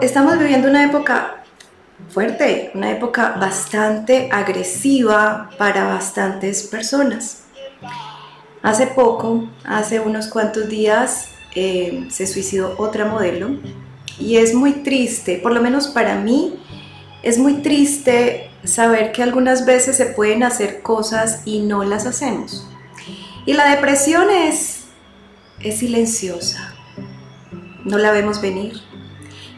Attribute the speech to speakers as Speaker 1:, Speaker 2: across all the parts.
Speaker 1: Estamos viviendo una época fuerte, una época bastante agresiva para bastantes personas. Hace poco, hace unos cuantos días, eh, se suicidó otra modelo y es muy triste, por lo menos para mí, es muy triste saber que algunas veces se pueden hacer cosas y no las hacemos. Y la depresión es, es silenciosa, no la vemos venir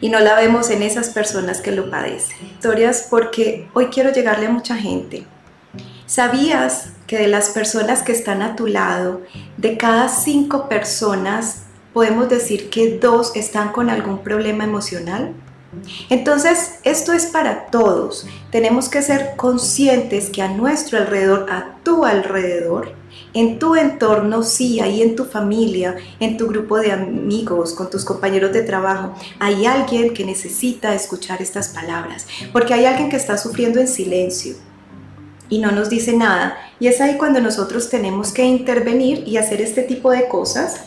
Speaker 1: y no la vemos en esas personas que lo padecen. Historias porque hoy quiero llegarle a mucha gente. ¿Sabías que de las personas que están a tu lado, de cada cinco personas, podemos decir que dos están con algún problema emocional? Entonces, esto es para todos. Tenemos que ser conscientes que a nuestro alrededor, a tu alrededor, en tu entorno, sí, ahí en tu familia, en tu grupo de amigos, con tus compañeros de trabajo, hay alguien que necesita escuchar estas palabras, porque hay alguien que está sufriendo en silencio y no nos dice nada. Y es ahí cuando nosotros tenemos que intervenir y hacer este tipo de cosas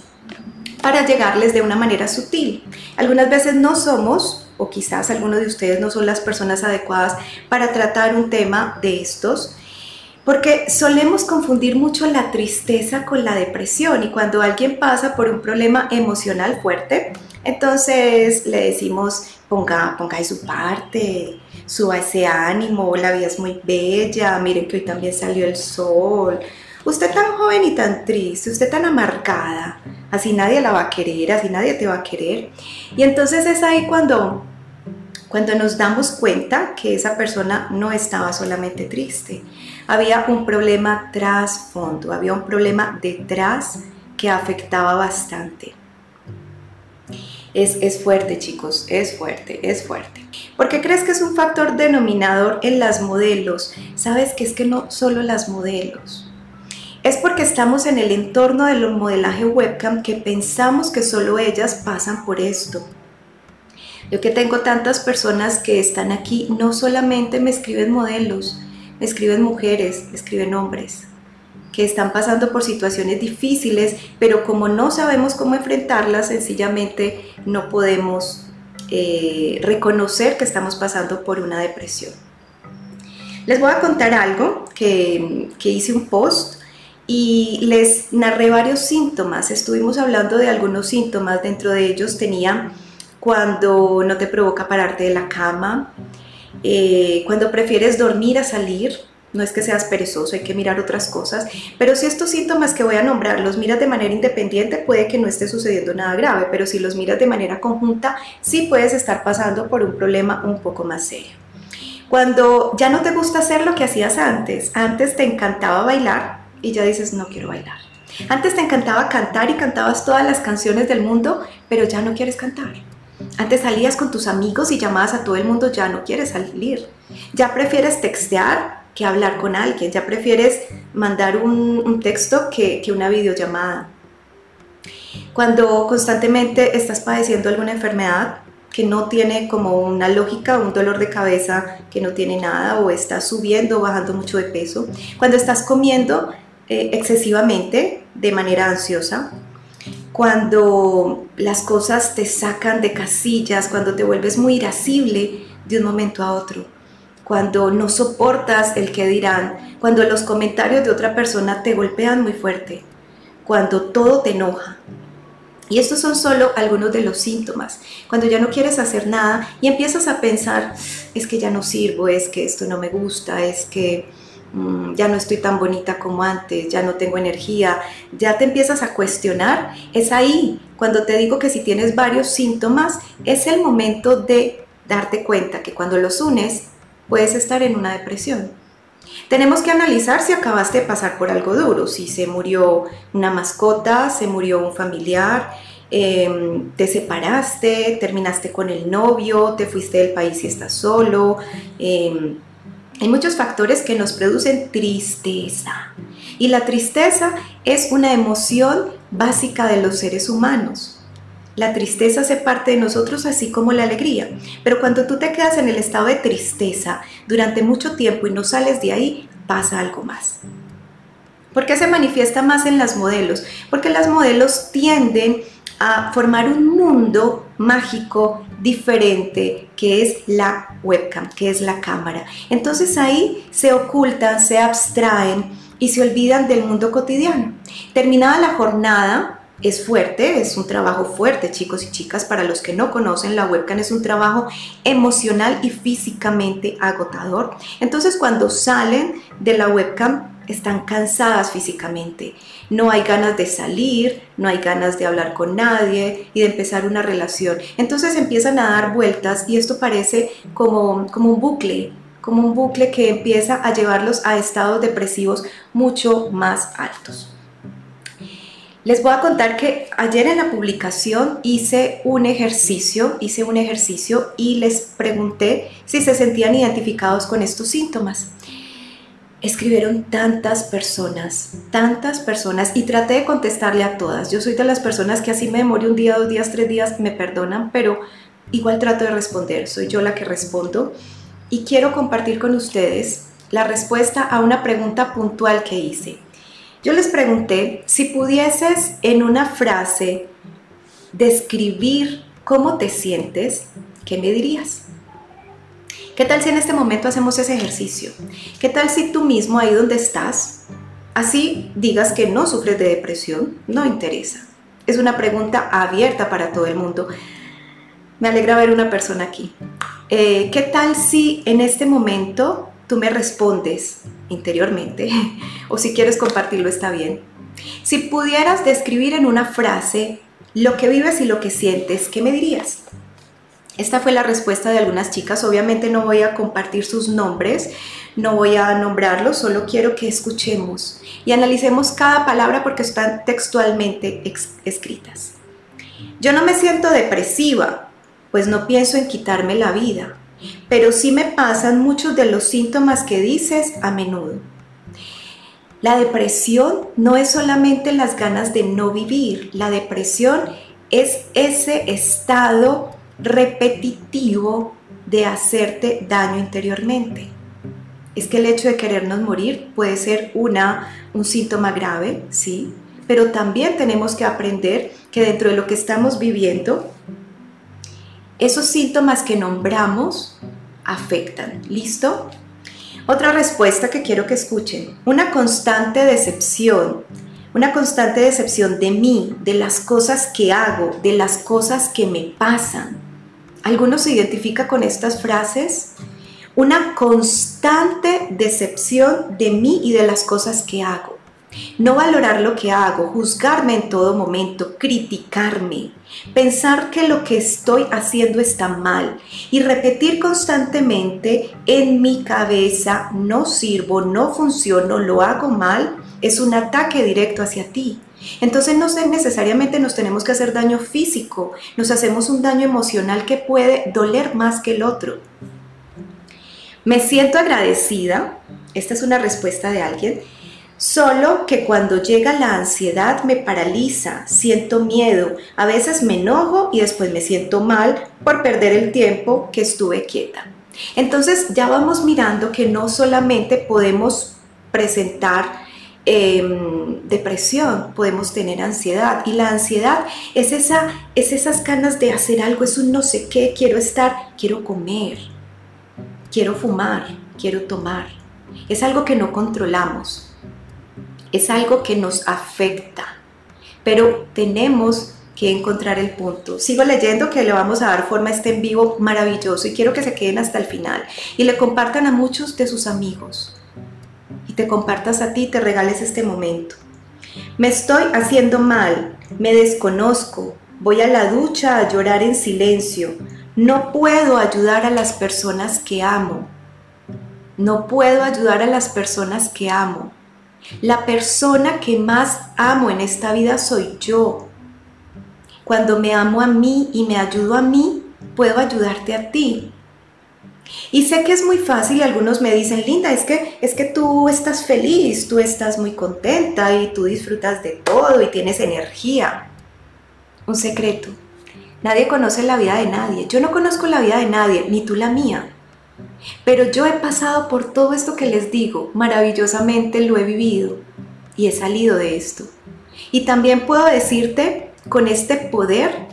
Speaker 1: para llegarles de una manera sutil. Algunas veces no somos, o quizás algunos de ustedes no son las personas adecuadas para tratar un tema de estos, porque solemos confundir mucho la tristeza con la depresión y cuando alguien pasa por un problema emocional fuerte, entonces le decimos ponga, ponga de su parte, suba ese ánimo, la vida es muy bella, miren que hoy también salió el sol. Usted tan joven y tan triste, usted tan amargada, así nadie la va a querer, así nadie te va a querer. Y entonces es ahí cuando cuando nos damos cuenta que esa persona no estaba solamente triste, había un problema trasfondo, había un problema detrás que afectaba bastante. Es, es, fuerte, chicos, es fuerte, es fuerte. ¿Por qué crees que es un factor denominador en las modelos? Sabes que es que no solo las modelos. Es porque estamos en el entorno del modelaje webcam que pensamos que solo ellas pasan por esto. Yo que tengo tantas personas que están aquí, no solamente me escriben modelos, me escriben mujeres, me escriben hombres, que están pasando por situaciones difíciles, pero como no sabemos cómo enfrentarlas, sencillamente no podemos eh, reconocer que estamos pasando por una depresión. Les voy a contar algo que, que hice un post y les narré varios síntomas. Estuvimos hablando de algunos síntomas, dentro de ellos tenía cuando no te provoca pararte de la cama, eh, cuando prefieres dormir a salir, no es que seas perezoso, hay que mirar otras cosas, pero si estos síntomas que voy a nombrar los miras de manera independiente, puede que no esté sucediendo nada grave, pero si los miras de manera conjunta, sí puedes estar pasando por un problema un poco más serio. Cuando ya no te gusta hacer lo que hacías antes, antes te encantaba bailar y ya dices, no quiero bailar. Antes te encantaba cantar y cantabas todas las canciones del mundo, pero ya no quieres cantar. Antes salías con tus amigos y llamabas a todo el mundo, ya no quieres salir. Ya prefieres textear que hablar con alguien, ya prefieres mandar un, texto que, que una videollamada. Cuando constantemente estás padeciendo alguna enfermedad que no tiene como una lógica, un dolor de cabeza que no tiene nada, o estás subiendo o bajando mucho de peso, cuando estás comiendo eh, excesivamente de manera ansiosa, cuando las cosas te sacan de casillas, cuando te vuelves muy irascible de un momento a otro, cuando no soportas el que dirán, cuando los comentarios de otra persona te golpean muy fuerte, cuando todo te enoja. Y estos son solo algunos de los síntomas. Cuando ya no quieres hacer nada y empiezas a pensar, es que ya no sirvo, es que esto no me gusta, es que ya no estoy tan bonita como antes, ya no tengo energía, ya te empiezas a cuestionar, es ahí cuando te digo que si tienes varios síntomas, es el momento de darte cuenta que cuando los unes puedes estar en una depresión. Tenemos que analizar si acabaste de pasar por algo duro, si se murió una mascota, se murió un familiar, em, te separaste, terminaste con el novio, te fuiste del país y estás solo. Em, hay muchos factores que nos producen tristeza. Y la tristeza es una emoción básica de los seres humanos. La tristeza hace parte de nosotros así como la alegría. Pero cuando tú te quedas en el estado de tristeza durante mucho tiempo y no sales de ahí, pasa algo más. ¿Por qué se manifiesta más en las modelos? Porque las modelos tienden a formar un mundo mágico diferente que es la webcam, que es la cámara. Entonces ahí se ocultan, se abstraen y se olvidan del mundo cotidiano. Terminada la jornada, es fuerte, es un trabajo fuerte, chicos y chicas. Para los que no conocen, la webcam es un trabajo emocional y físicamente agotador. Entonces, cuando salen de la webcam, están cansadas físicamente. No hay ganas de salir, no hay ganas de hablar con nadie y de empezar una relación. Entonces empiezan a dar vueltas y esto parece como, como un bucle, como un bucle que empieza a llevarlos a estados depresivos mucho más altos. Les voy a contar que ayer en la publicación hice un ejercicio, hice un ejercicio y les pregunté si se sentían identificados con estos síntomas. Escribieron tantas personas, tantas personas y traté de contestarle a todas. Yo soy de las personas que así me demore un día, dos días, tres días, me perdonan, pero igual trato de responder. Soy yo la que respondo y quiero compartir con ustedes la respuesta a una pregunta puntual que hice. Yo les pregunté si pudieses en una frase describir cómo te sientes, ¿qué me dirías? ¿Qué tal si en este momento hacemos ese ejercicio? ¿Qué tal si tú mismo ahí donde estás, así digas que no sufres de depresión? No interesa. Es una pregunta abierta para todo el mundo. Me alegra ver una persona aquí. Eh, ¿Qué tal si en este momento tú me respondes interiormente, o si quieres compartirlo está bien. Si pudieras describir en una frase lo que vives y lo que sientes, ¿qué me dirías? Esta fue la respuesta de algunas chicas. Obviamente no voy a compartir sus nombres, no voy a nombrarlos, solo quiero que escuchemos y analicemos cada palabra porque están textualmente escritas. Yo no me siento depresiva, pues no pienso en quitarme la vida pero sí me pasan muchos de los síntomas que dices a menudo. La depresión no es solamente las ganas de no vivir, la depresión es ese estado repetitivo de hacerte daño interiormente. Es que el hecho de querernos morir puede ser una, un síntoma grave, sí, pero también tenemos que aprender que dentro de lo que estamos viviendo esos síntomas que nombramos afectan. ¿Listo? Otra respuesta que quiero que escuchen. Una constante decepción. Una constante decepción de mí, de las cosas que hago, de las cosas que me pasan. ¿Alguno se identifica con estas frases? Una constante decepción de mí y de las cosas que hago. No valorar lo que hago, juzgarme en todo momento, criticarme, pensar que lo que estoy haciendo está mal y repetir constantemente en mi cabeza, no sirvo, no funciono, lo hago mal, es un ataque directo hacia ti. Entonces no necesariamente nos tenemos que hacer daño físico, nos hacemos un daño emocional que puede doler más que el otro. Me siento agradecida, esta es una respuesta de alguien, Solo que cuando llega la ansiedad me paraliza, siento miedo, a veces me enojo y después me siento mal por perder el tiempo que estuve quieta. Entonces ya vamos mirando que no solamente podemos presentar em, depresión, podemos tener ansiedad y la ansiedad es, esa, es esas ganas de hacer algo, es un no sé qué, quiero estar, quiero comer, quiero fumar, quiero tomar. Es algo que no controlamos es algo que nos afecta, pero tenemos que encontrar el punto. Sigo leyendo que le vamos a dar forma a este en vivo maravilloso y quiero que se queden hasta el final y le compartan a muchos de sus amigos te compartas a ti, te regales este momento. Me estoy haciendo mal, me desconozco, voy a la ducha a llorar en silencio, no puedo ayudar a las personas que amo, no puedo ayudar a las personas que amo. La persona que más amo en esta vida soy yo. Cuando me amo a mí y me ayudo a mí, puedo ayudarte a ti. Y sé que es muy fácil algunos me dicen, Linda, es que, es que tú estás feliz, tú estás muy contenta y tú disfrutas de todo y tienes energía. Un secreto. Nadie conoce la vida de nadie. Yo no conozco la vida de nadie, ni tú la mía. Pero yo he pasado por todo esto que les digo, maravillosamente lo he vivido y he salido de esto. Y también puedo decirte con este poder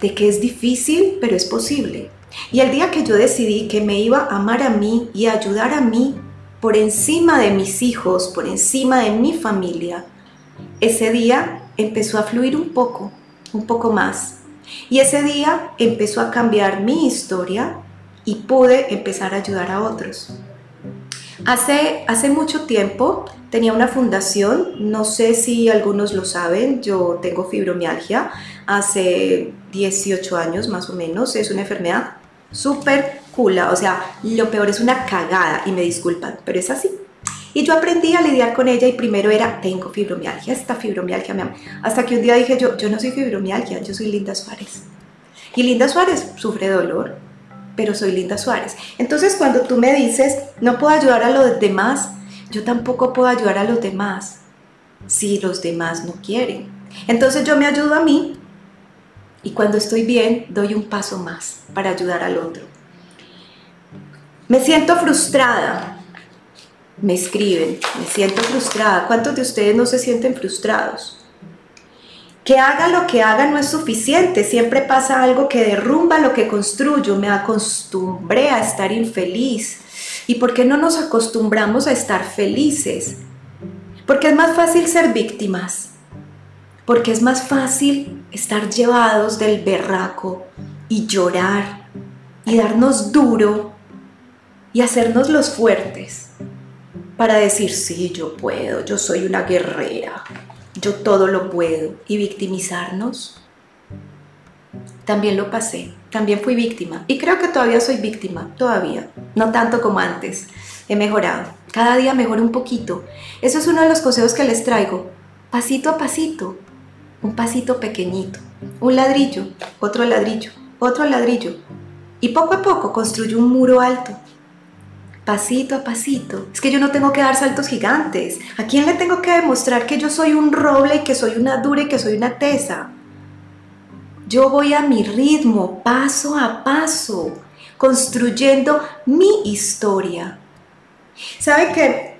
Speaker 1: de que es difícil, pero es posible. Y el día que yo decidí que me iba a amar a mí y ayudar a mí por encima de mis hijos, por encima de mi familia, ese día empezó a fluir un poco, un poco más. Y ese día empezó a cambiar mi historia y pude empezar a ayudar a otros. Hace, hace mucho tiempo tenía una fundación, no sé si algunos lo saben, yo tengo fibromialgia, hace 18 años más o menos, es una enfermedad súper cool, o sea, lo peor es una cagada y me disculpan, pero es así. Y yo aprendí a lidiar con ella y primero era, tengo fibromialgia, esta fibromialgia me ama. Hasta que un día dije yo, yo no soy fibromialgia, yo soy Linda Suárez. Y Linda Suárez sufre dolor, pero soy Linda Suárez. Entonces cuando tú me dices, no puedo ayudar a los demás, yo tampoco puedo ayudar a los demás si los demás no quieren. Entonces yo me ayudo a mí y cuando estoy bien doy un paso más para ayudar al otro. Me siento frustrada. Me escriben, me siento frustrada. ¿Cuántos de ustedes no se sienten frustrados? Que haga lo que haga no es suficiente, siempre pasa algo que derrumba lo que construyo, me acostumbré a estar infeliz. ¿Y por qué no nos acostumbramos a estar felices? Porque es más fácil ser víctimas, porque es más fácil estar llevados del berraco y llorar y darnos duro y hacernos los fuertes para decir, sí, yo puedo, yo soy una guerrera, yo todo lo puedo y victimizarnos. También lo pasé, también fui víctima y creo que todavía soy víctima, todavía, no tanto como antes, he mejorado, cada día mejoro un poquito. Eso es uno de los consejos que les traigo, pasito a pasito, un pasito pequeñito, un ladrillo, otro ladrillo, otro ladrillo y poco a poco construyo un muro alto pasito a pasito. Es que yo no tengo que dar saltos gigantes. ¿A quién le tengo que demostrar que yo soy un roble y que soy una dura y que soy una tesa? Yo voy a mi ritmo, paso a paso, construyendo mi historia. ¿Sabe que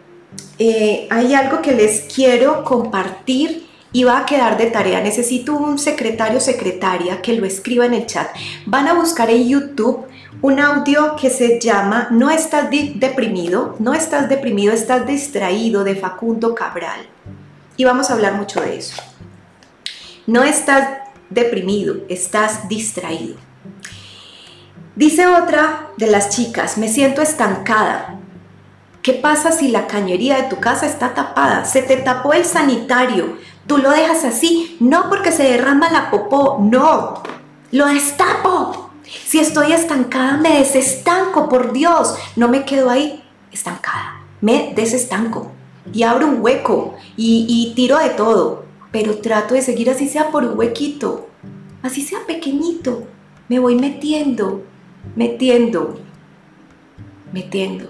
Speaker 1: eh, hay algo que les quiero compartir y va a quedar de tarea. Necesito un secretario secretaria que lo escriba en el chat. Van a buscar en YouTube un audio que se llama No estás deprimido, no estás deprimido, estás distraído de Facundo Cabral. Y vamos a hablar mucho de eso. No estás deprimido, estás distraído. Dice otra de las chicas, me siento estancada. ¿Qué pasa si la cañería de tu casa está tapada? Se te tapó el sanitario. Tú lo dejas así, no porque se derrama la popó, no. Lo destapo si estoy estancada, me desestanco, por Dios. No me quedo ahí estancada, me desestanco y abro un hueco y, tiro de todo, pero trato de seguir así sea por un huequito, así sea pequeñito. Me voy metiendo, metiendo, metiendo,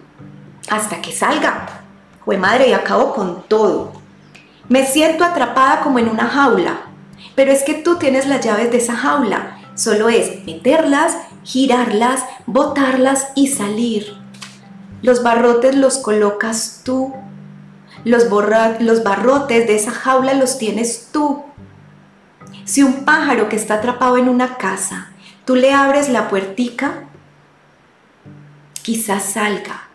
Speaker 1: hasta que salga. Jue madre, y acabo con todo. Me siento atrapada como en una jaula, pero es que tú tienes las llaves de esa jaula Solo es meterlas, girarlas, botarlas y salir. Los barrotes los colocas tú. Los, los barrotes de esa jaula los tienes tú. Si un pájaro que está atrapado en una casa, tú le abres la puertica, quizás salga,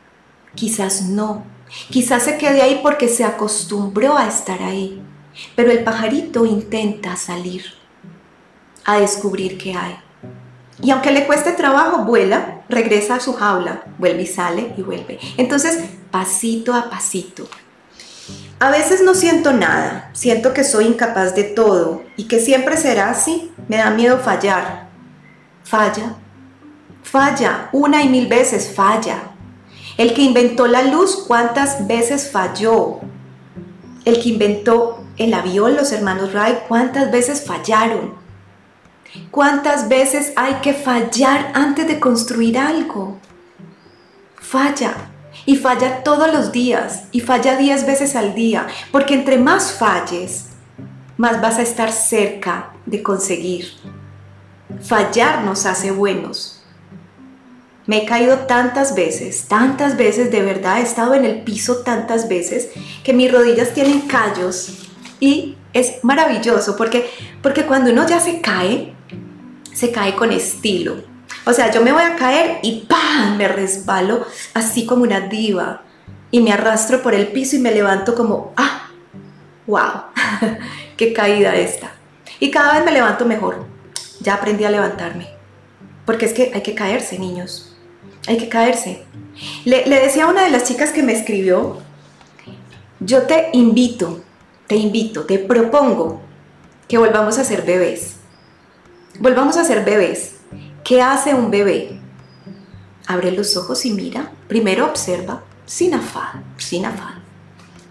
Speaker 1: quizás no. Quizás se quede ahí porque se acostumbró a estar ahí. Pero el pajarito intenta salir a descubrir qué hay. Y aunque le cueste trabajo, vuela, regresa a su jaula, vuelve y sale y vuelve. Entonces, pasito a pasito. A veces no siento nada, siento que soy incapaz de todo y que siempre será así. Me da miedo fallar. Falla, falla, una y mil veces falla. El que inventó la luz, ¿cuántas veces falló? El que inventó el avión, los hermanos Wright, ¿cuántas veces fallaron? ¿Cuántas veces hay que fallar antes de construir algo? Falla. Y falla todos los días. Y falla 10 veces al día. Porque entre más falles, más vas a estar cerca de conseguir. Fallar nos hace buenos. Me he caído tantas veces, tantas veces, de verdad, he estado en el piso tantas veces que mis rodillas tienen callos y es maravilloso porque, porque cuando uno ya se cae, se cae con estilo. O sea, yo me voy a caer y ¡pam! me resbalo así como una diva y me arrastro por el piso y me levanto como ¡ah! ¡Wow! ¡Qué caída esta! Y cada vez me levanto mejor. Ya aprendí a levantarme. Porque es que hay que caerse, niños. Hay que caerse. Le, decía a una de las chicas que me escribió, yo te invito te invito, te propongo que volvamos a ser bebés. Volvamos a ser bebés. ¿Qué hace un bebé? Abre los ojos y mira. Primero observa, sin afán, sin afán.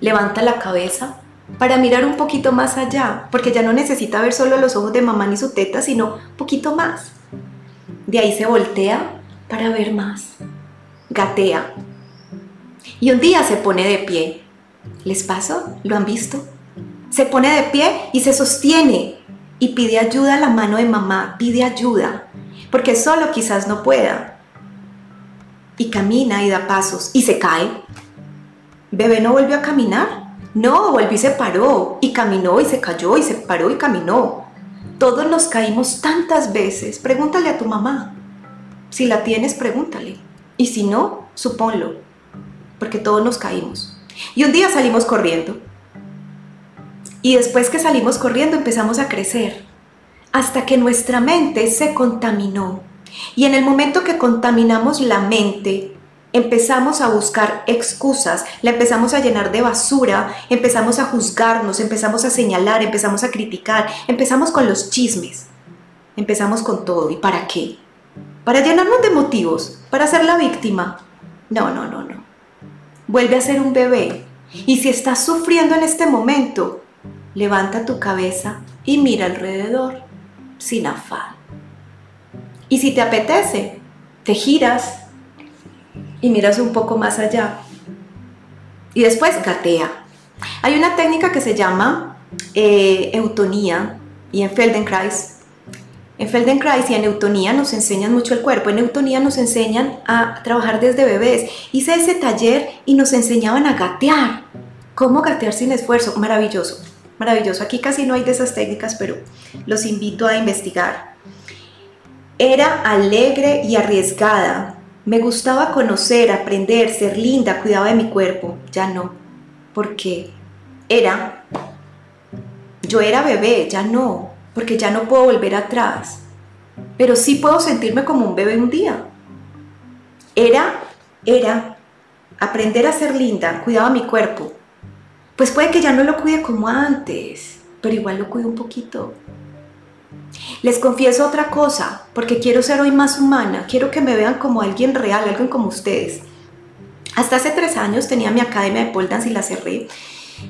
Speaker 1: Levanta la cabeza para mirar un poquito más allá, porque ya no necesita ver solo los ojos de mamá ni su teta, sino un poquito más. De ahí se voltea para ver más. Gatea. Y un día se pone de pie. ¿Les pasó? ¿Lo han visto? se pone de pie y se sostiene y pide ayuda a la mano de mamá, pide ayuda, porque solo quizás no pueda. Y camina y da pasos y se cae. Bebé no volvió a caminar. No, volvió y se paró y caminó y se cayó y se paró y caminó. Todos nos caímos tantas veces. Pregúntale a tu mamá. Si la tienes, pregúntale. Y si no, supónlo. Porque todos nos caímos. Y un día salimos corriendo y después que salimos corriendo empezamos a crecer, hasta que nuestra mente se contaminó. Y en el momento que contaminamos la mente, empezamos a buscar excusas, la empezamos a llenar de basura, empezamos a juzgarnos, empezamos a señalar, empezamos a criticar, empezamos con los chismes, empezamos con todo. ¿Y para qué? Para llenarnos de motivos, para ser la víctima. No, no, no, no. Vuelve a ser un bebé. Y si estás sufriendo en este momento, levanta tu cabeza y mira alrededor sin afán. Y si te apetece, te giras y miras un poco más allá. Y después gatea. Hay una técnica que se llama eh, eutonía y en Feldenkrais en Feldenkrais y en Eutonía nos enseñan mucho el cuerpo. En Eutonía nos enseñan a trabajar desde bebés. Hice ese taller y nos enseñaban a gatear. ¿Cómo gatear sin esfuerzo? Maravilloso maravilloso. Aquí casi no hay de esas técnicas, pero los invito a investigar. Era alegre y arriesgada. Me gustaba conocer, aprender, ser linda, cuidaba de mi cuerpo. Ya no, porque era, yo era bebé, ya no, porque ya no puedo volver atrás. Pero sí puedo sentirme como un bebé un día. Era, era, aprender a ser linda, cuidaba mi cuerpo, pues puede que ya no lo cuide como antes, pero igual lo cuido un poquito. Les confieso otra cosa, porque quiero ser hoy más humana, quiero que me vean como alguien real, alguien como ustedes. Hasta hace tres años tenía mi academia de pole dance y la cerré.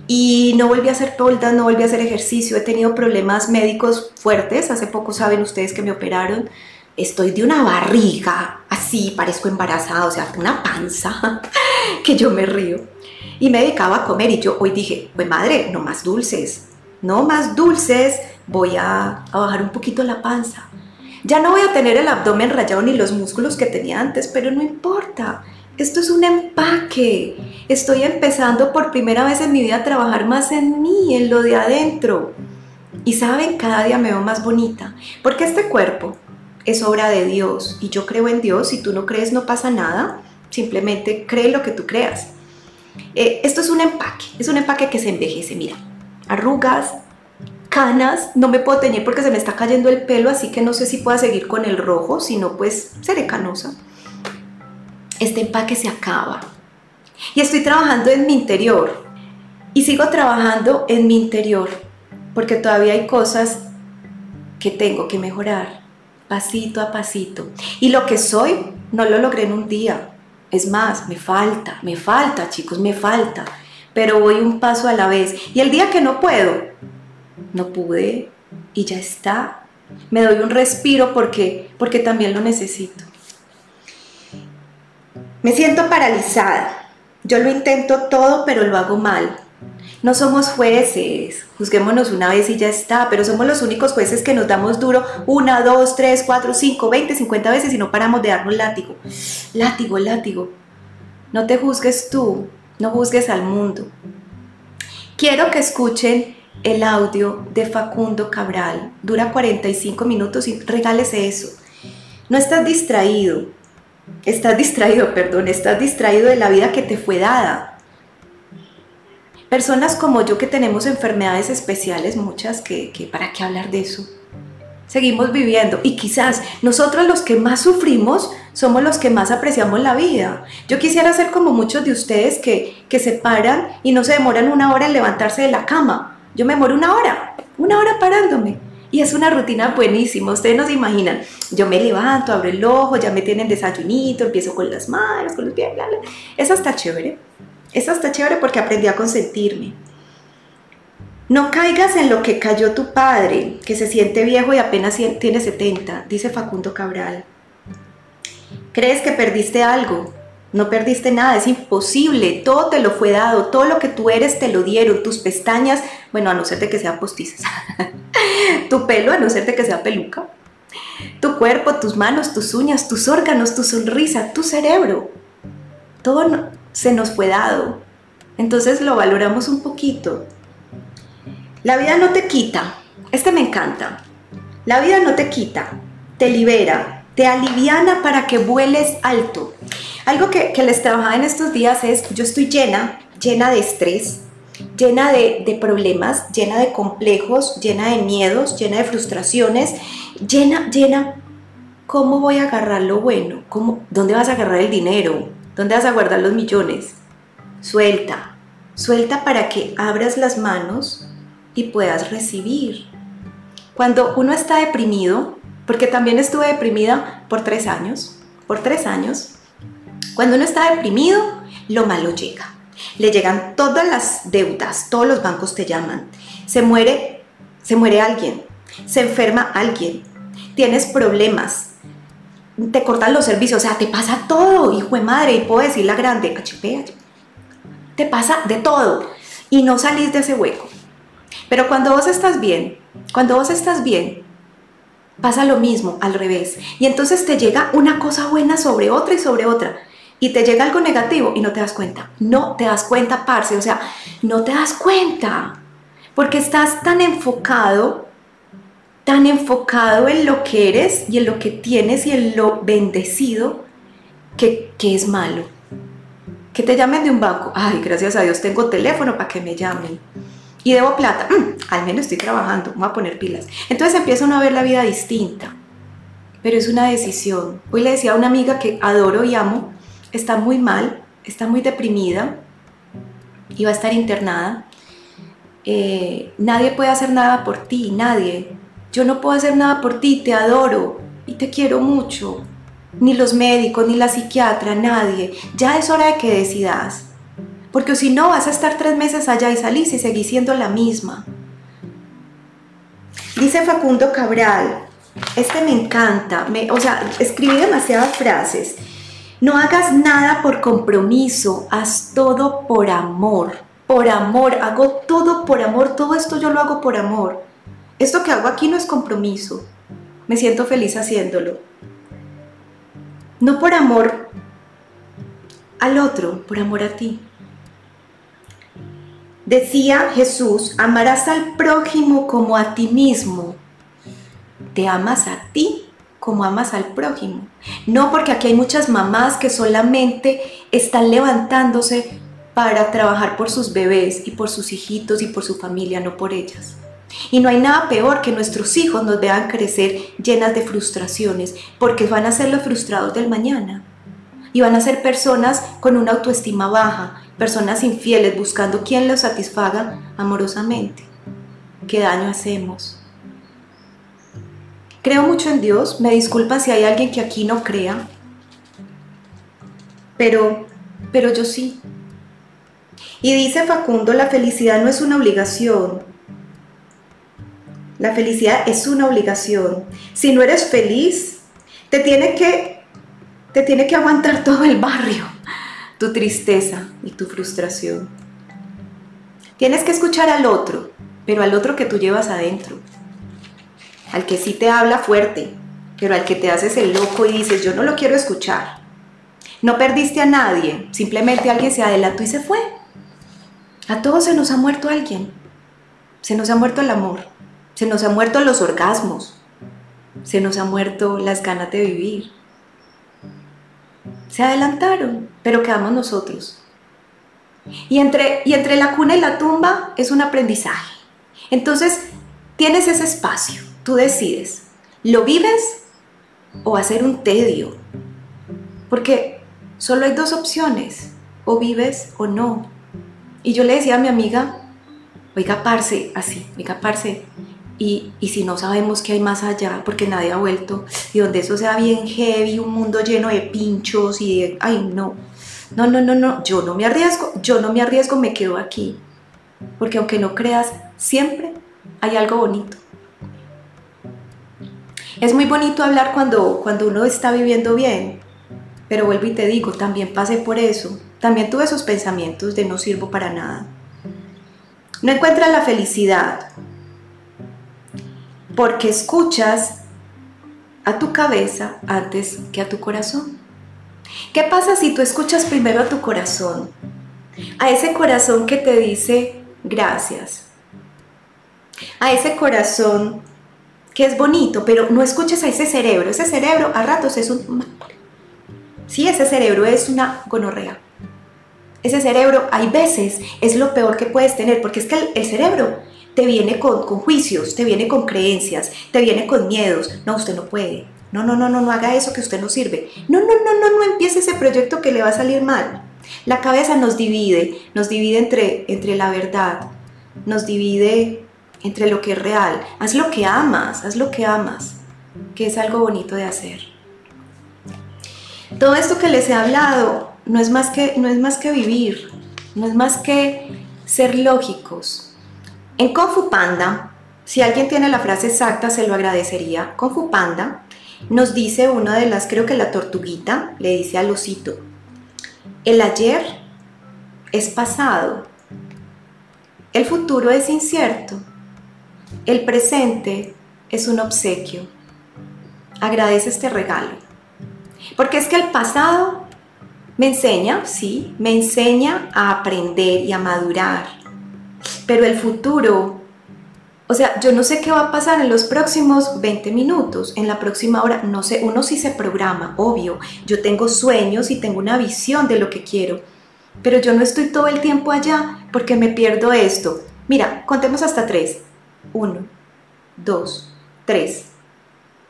Speaker 1: Y no volví a hacer dance, no volví a hacer ejercicio, he tenido problemas médicos fuertes. Hace poco saben ustedes que me operaron. Estoy de una barriga, así, parezco embarazada, o sea, una panza, que yo me río y me dedicaba a comer y yo hoy dije, pues madre, no más dulces, no más dulces, voy a, bajar un poquito la panza. Ya no voy a tener el abdomen rayado ni los músculos que tenía antes, pero no importa. Esto es un empaque. Estoy empezando por primera vez en mi vida a trabajar más en mí, en lo de adentro. Y saben, cada día me veo más bonita, porque este cuerpo es obra de Dios y yo creo en Dios. Si tú no crees, no pasa nada. Simplemente cree lo que tú creas. Eh, esto es un empaque, es un empaque que se envejece, mira, arrugas, canas, no me puedo teñir porque se me está cayendo el pelo, así que no sé si pueda seguir con el rojo, si no pues seré canosa. Este empaque se acaba. Y estoy trabajando en mi interior. Y sigo trabajando en mi interior porque todavía hay cosas que tengo que mejorar pasito a pasito. Y lo que soy no lo logré en un día, es más, me falta, me falta, chicos, me falta. Pero voy un paso a la vez. Y el día que no puedo, no pude y ya está. Me doy un respiro porque, porque también lo necesito. Me siento paralizada. Yo lo intento todo, pero lo hago mal. No somos jueces, juzguémonos una vez y ya está, pero somos los únicos jueces que nos damos duro una, dos, tres, cuatro, cinco, veinte, cincuenta veces y no paramos de darnos látigo. Látigo, látigo. No te juzgues tú, no juzgues al mundo. Quiero que escuchen el audio de Facundo Cabral. Dura 45 minutos y regálese eso. No estás distraído, estás distraído, perdón, estás distraído de la vida que te fue dada. Personas como yo que tenemos enfermedades especiales, muchas, que, que para qué hablar de eso seguimos viviendo y quizás nosotros los que más sufrimos somos los que más apreciamos la vida. Yo quisiera ser como muchos de ustedes que, que se paran y no se demoran una hora en levantarse de la cama. Yo me demoro una hora, una hora parándome. Y es una rutina buenísima, ustedes no se imaginan. Yo me levanto, abro el ojo, ya me tienen desayunito, empiezo con las manos, con los pies, bla, bla. Eso está chévere. Eso está chévere porque aprendí a consentirme. No caigas en lo que cayó tu padre, que se siente viejo y apenas tiene 70, dice Facundo Cabral. ¿Crees que perdiste algo? No perdiste nada, es imposible, todo te lo fue dado, todo lo que tú eres te lo dieron, tus pestañas, bueno, a no ser de que sean postizas, tu pelo, a no ser que sea peluca, tu cuerpo, tus manos, tus uñas, tus órganos, tu sonrisa, tu cerebro, todo se nos fue dado. Entonces lo valoramos un poquito, la vida no te quita, este me encanta. La vida no te quita, te libera, te aliviana para que vueles alto. Algo que, les trabajaba en estos días es, yo estoy llena, llena de estrés, llena de, problemas, llena de complejos, llena de miedos, llena de frustraciones, llena, llena. ¿Cómo voy a agarrar lo bueno? ¿Cómo, ¿Dónde vas a agarrar el dinero? ¿Dónde vas a guardar los millones? Suelta, suelta para que abras las manos y puedas recibir. Cuando uno está deprimido, porque también estuve deprimida por tres años, por tres años, cuando uno está deprimido, lo malo llega. Le llegan todas las deudas, todos los bancos te llaman. Se muere, se muere alguien, se enferma alguien, tienes problemas, te cortan los servicios, o sea, te pasa todo, hijo de madre, y puedo decir la grande, HP, te pasa de todo y no salís de ese hueco. Pero cuando vos estás bien, cuando vos estás bien, pasa lo mismo al revés. Y entonces te llega una cosa buena sobre otra y sobre otra. Y te llega algo negativo y no te das cuenta. No te das cuenta, parce. O sea, no te das cuenta. Porque estás tan enfocado, tan enfocado en lo que eres y en lo que tienes y en lo bendecido que, que es malo. Que te llamen de un banco. Ay, gracias a Dios tengo teléfono para que me llamen y debo plata, mm, al menos estoy trabajando, voy a poner pilas. Entonces empieza uno a ver la vida distinta, pero es una decisión. Hoy le decía a una amiga que adoro y amo, está muy mal, está muy deprimida y va a estar internada. Eh, nadie puede hacer nada por ti, nadie. Yo no puedo hacer nada por ti, te adoro y te quiero mucho. Ni los médicos, ni la psiquiatra, nadie. Ya es hora de que decidas porque si no vas a estar tres meses allá y salís y seguís siendo la misma. Dice Facundo Cabral, este me encanta, me, o sea, escribí demasiadas frases. No hagas nada por compromiso, haz todo por amor. Por amor, hago todo por amor, todo esto yo lo hago por amor. Esto que hago aquí no es compromiso, me siento feliz haciéndolo. No por amor al otro, por amor a ti. Decía Jesús, amarás al prójimo como a ti mismo. Te amas a ti como amas al prójimo. No porque aquí hay muchas mamás que solamente están levantándose para trabajar por sus bebés y por sus hijitos y por su familia, no por ellas. Y no hay nada peor que nuestros hijos nos vean crecer llenas de frustraciones, porque van a ser los frustrados del mañana. Y van a ser personas con una autoestima baja, personas infieles buscando quien los satisfaga amorosamente. ¿Qué daño hacemos? Creo mucho en Dios, me disculpa si hay alguien que aquí no crea, pero, pero yo sí. Y dice Facundo, la felicidad no es una obligación. La felicidad es una obligación. Si no eres feliz, te tiene que, te tiene que aguantar todo el barrio tu tristeza y tu frustración. Tienes que escuchar al otro, pero al otro que tú llevas adentro. Al que sí te habla fuerte, pero al que te haces el loco y dices, yo no lo quiero escuchar. No perdiste a nadie, simplemente alguien se adelantó y se fue. A todos se nos ha muerto alguien. Se nos ha muerto el amor, se nos ha muerto los orgasmos, se nos ha muerto las ganas de vivir. Se adelantaron, pero quedamos nosotros. Y entre, y entre la cuna y la tumba es un aprendizaje. Entonces, tienes ese espacio, tú decides, ¿lo vives o va a ser un tedio? Porque solo hay dos opciones, o vives o no. Y yo le decía a mi amiga, oiga, parce, así, oiga, parce, y, y, si no sabemos qué hay más allá, porque nadie ha vuelto, y donde eso sea bien heavy, un mundo lleno de pinchos y de, ay, no, no, no, no, no, yo no me arriesgo, yo no me arriesgo, me quedo aquí, porque aunque no creas, siempre hay algo bonito. Es muy bonito hablar cuando, cuando uno está viviendo bien, pero vuelvo y te digo, también pasé por eso, también tuve esos pensamientos de no sirvo para nada. No encuentras la felicidad porque escuchas a tu cabeza antes que a tu corazón. ¿Qué pasa si tú escuchas primero a tu corazón? A ese corazón que te dice gracias. A ese corazón que es bonito, pero no escuches a ese cerebro. Ese cerebro a ratos es un... Sí, ese cerebro es una gonorrea. Ese cerebro, hay veces, es lo peor que puedes tener, porque es que el, cerebro te viene con, juicios, te viene con creencias, te viene con miedos. No, usted no puede. No, no, no, no, no haga eso que usted no sirve. No, no, no, no, no empiece ese proyecto que le va a salir mal. La cabeza nos divide, nos divide entre, entre la verdad, nos divide entre lo que es real. Haz lo que amas, haz lo que amas, que es algo bonito de hacer. Todo esto que les he hablado no es más que, no es más que vivir, no es más que ser lógicos. En Kung Panda, si alguien tiene la frase exacta, se lo agradecería. Kung Panda nos dice una de las, creo que la tortuguita, le dice al osito, el ayer es pasado, el futuro es incierto, el presente es un obsequio. Agradece este regalo. Porque es que el pasado me enseña, sí, me enseña a aprender y a madurar. Pero el futuro, o sea, yo no sé qué va a pasar en los próximos 20 minutos, en la próxima hora, no sé, uno sí se programa, obvio. Yo tengo sueños y tengo una visión de lo que quiero, pero yo no estoy todo el tiempo allá porque me pierdo esto. Mira, contemos hasta tres. Uno, dos, tres.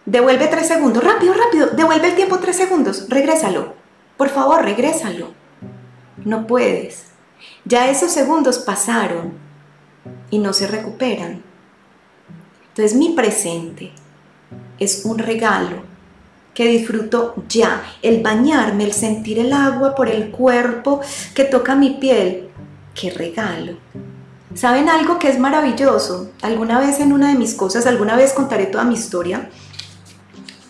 Speaker 1: Devuelve tres segundos, rápido, rápido, devuelve el tiempo tres segundos, regrésalo. Por favor, regrésalo. No puedes. Ya esos segundos pasaron y no se recuperan. Entonces mi presente es un regalo que disfruto ya. El bañarme, el sentir el agua por el cuerpo que toca mi piel. ¡Qué regalo! ¿Saben algo que es maravilloso? Alguna vez en una de mis cosas, alguna vez contaré toda mi historia.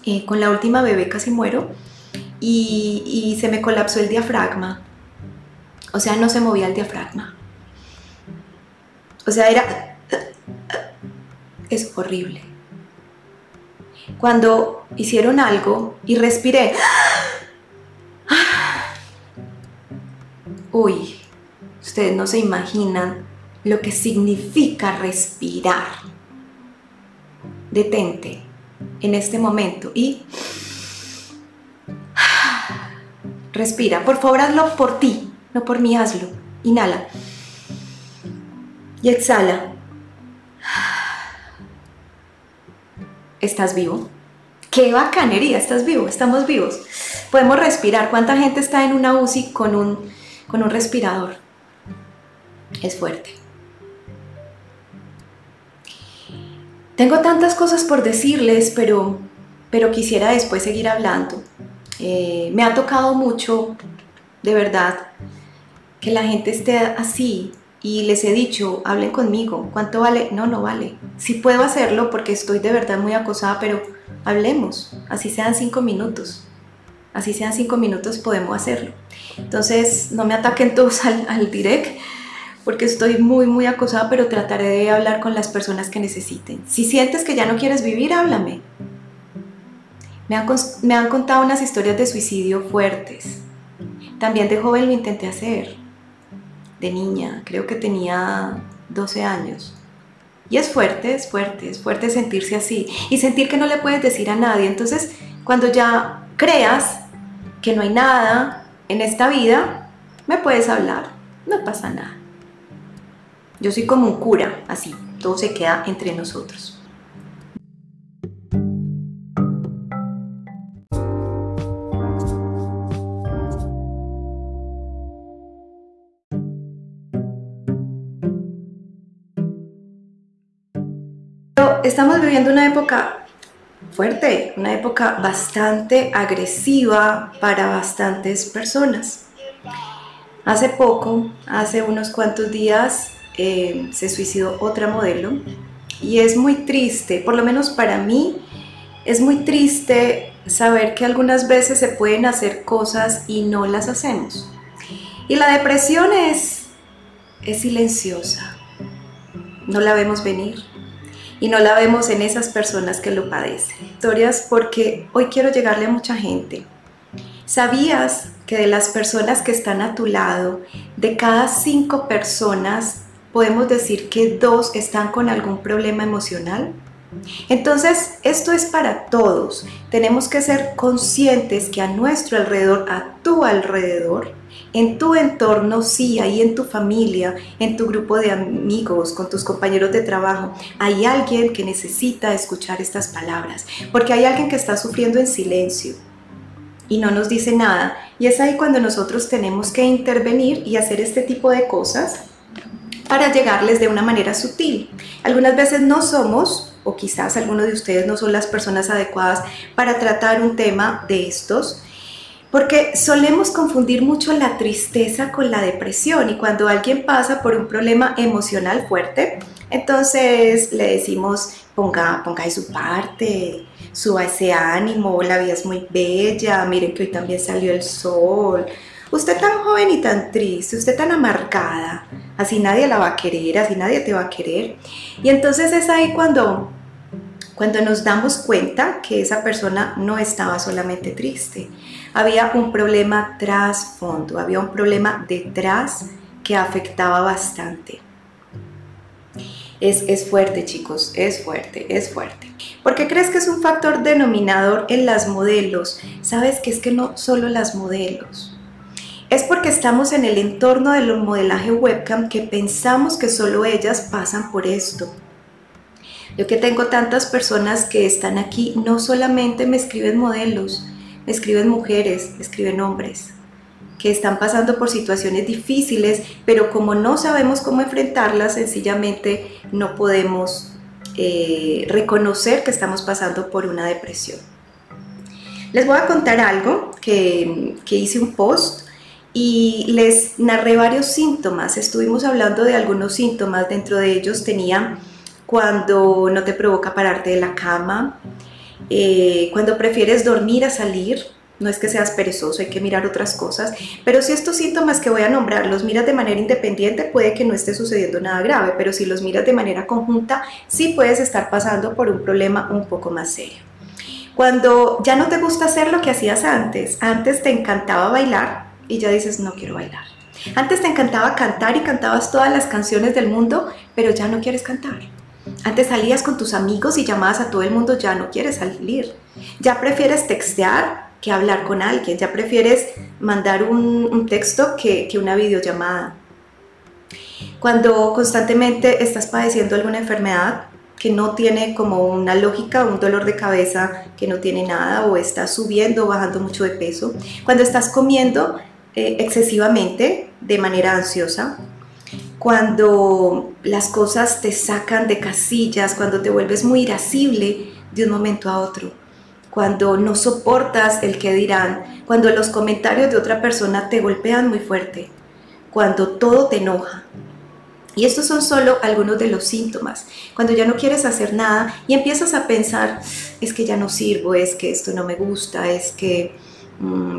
Speaker 1: Eh, con la última bebé casi muero y, se me colapsó el diafragma. O sea, no se movía el diafragma. O sea, era... Es horrible. Cuando hicieron algo y respiré... Uy, ustedes no se imaginan lo que significa respirar. Detente en este momento y Respira. Por favor, hazlo por ti, no por mí, hazlo. Inhala. Y exhala. ¿Estás vivo? ¡Qué bacanería! Estás vivo, estamos vivos. Podemos respirar. ¿Cuánta gente está en una UCI con un, con un respirador? Es fuerte. Tengo tantas cosas por decirles, pero, pero quisiera después seguir hablando. Eh, me ha tocado mucho, de verdad, que la gente esté así y les he dicho, hablen conmigo, ¿cuánto vale? No, no vale. Sí puedo hacerlo porque estoy de verdad muy acosada, pero hablemos, así sean cinco minutos. Así sean cinco minutos, podemos hacerlo. Entonces, no me ataquen todos al, al direct porque estoy muy, muy acosada, pero trataré de hablar con las personas que necesiten. Si sientes que ya no quieres vivir, háblame. Me han, contado unas historias de suicidio fuertes. También de joven lo intenté hacer. De niña, creo que tenía 12 años. Y es fuerte, es fuerte, es fuerte sentirse así y sentir que no le puedes decir a nadie. Entonces, cuando ya creas que no hay nada en esta vida, me puedes hablar, no pasa nada. Yo soy como un cura, así, todo se queda entre nosotros. estamos viviendo una época fuerte, una época bastante agresiva para bastantes personas. Hace poco, hace unos cuantos días, eh, se suicidó otra modelo y es muy triste, por lo menos para mí, es muy triste saber que algunas veces se pueden hacer cosas y no las hacemos. Y la depresión es, es silenciosa, no la vemos venir y no la vemos en esas personas que lo padecen. Historias porque hoy quiero llegarle a mucha gente. ¿Sabías que de las personas que están a tu lado, de cada cinco personas, podemos decir que dos están con algún problema emocional? Entonces, esto es para todos. Tenemos que ser conscientes que a nuestro alrededor, a tu alrededor, en tu entorno, sí, ahí en tu familia, en tu grupo de amigos, con tus compañeros de trabajo, hay alguien que necesita escuchar estas palabras, porque hay alguien que está sufriendo en silencio y no nos dice nada. Y es ahí cuando nosotros tenemos que intervenir y hacer este tipo de cosas para llegarles de una manera sutil. Algunas veces no somos, o quizás algunos de ustedes no son las personas adecuadas para tratar un tema de estos, porque solemos confundir mucho la tristeza con la depresión y cuando alguien pasa por un problema emocional fuerte, entonces le decimos ponga, ponga de su parte, suba ese ánimo, la vida es muy bella, miren que hoy también salió el sol. Usted tan joven y tan triste, usted tan amargada, así nadie la va a querer, así nadie te va a querer. Y entonces es ahí cuando cuando nos damos cuenta que esa persona no estaba solamente triste, había un problema trasfondo, había un problema detrás que afectaba bastante. Es, es, fuerte, chicos, es fuerte, es fuerte. ¿Por qué crees que es un factor denominador en las modelos? Sabes que es que no solo las modelos. Es porque estamos en el entorno del modelaje webcam que pensamos que solo ellas pasan por esto. Yo que tengo tantas personas que están aquí, no solamente me escriben modelos, me escriben mujeres, me escriben hombres, que están pasando por situaciones difíciles, pero como no sabemos cómo enfrentarlas, sencillamente no podemos eh, reconocer que estamos pasando por una depresión. Les voy a contar algo que, que hice un post y les narré varios síntomas. Estuvimos hablando de algunos síntomas, dentro de ellos tenía cuando no te provoca pararte de la cama, eh, cuando prefieres dormir a salir, no es que seas perezoso, hay que mirar otras cosas, pero si estos síntomas que voy a nombrar los miras de manera independiente, puede que no esté sucediendo nada grave, pero si los miras de manera conjunta, sí puedes estar pasando por un problema un poco más serio. Cuando ya no te gusta hacer lo que hacías antes, antes te encantaba bailar y ya dices, no quiero bailar. Antes te encantaba cantar y cantabas todas las canciones del mundo, pero ya no quieres cantar. Antes salías con tus amigos y llamabas a todo el mundo, ya no quieres salir. Ya prefieres textear que hablar con alguien, ya prefieres mandar un, texto que, que una videollamada. Cuando constantemente estás padeciendo alguna enfermedad que no tiene como una lógica, un dolor de cabeza que no tiene nada o estás subiendo o bajando mucho de peso. Cuando estás comiendo eh, excesivamente de manera ansiosa, cuando las cosas te sacan de casillas, cuando te vuelves muy irascible de un momento a otro, cuando no soportas el que dirán, cuando los comentarios de otra persona te golpean muy fuerte, cuando todo te enoja. Y estos son solo algunos de los síntomas. Cuando ya no quieres hacer nada y empiezas a pensar, es que ya no sirvo, es que esto no me gusta, es que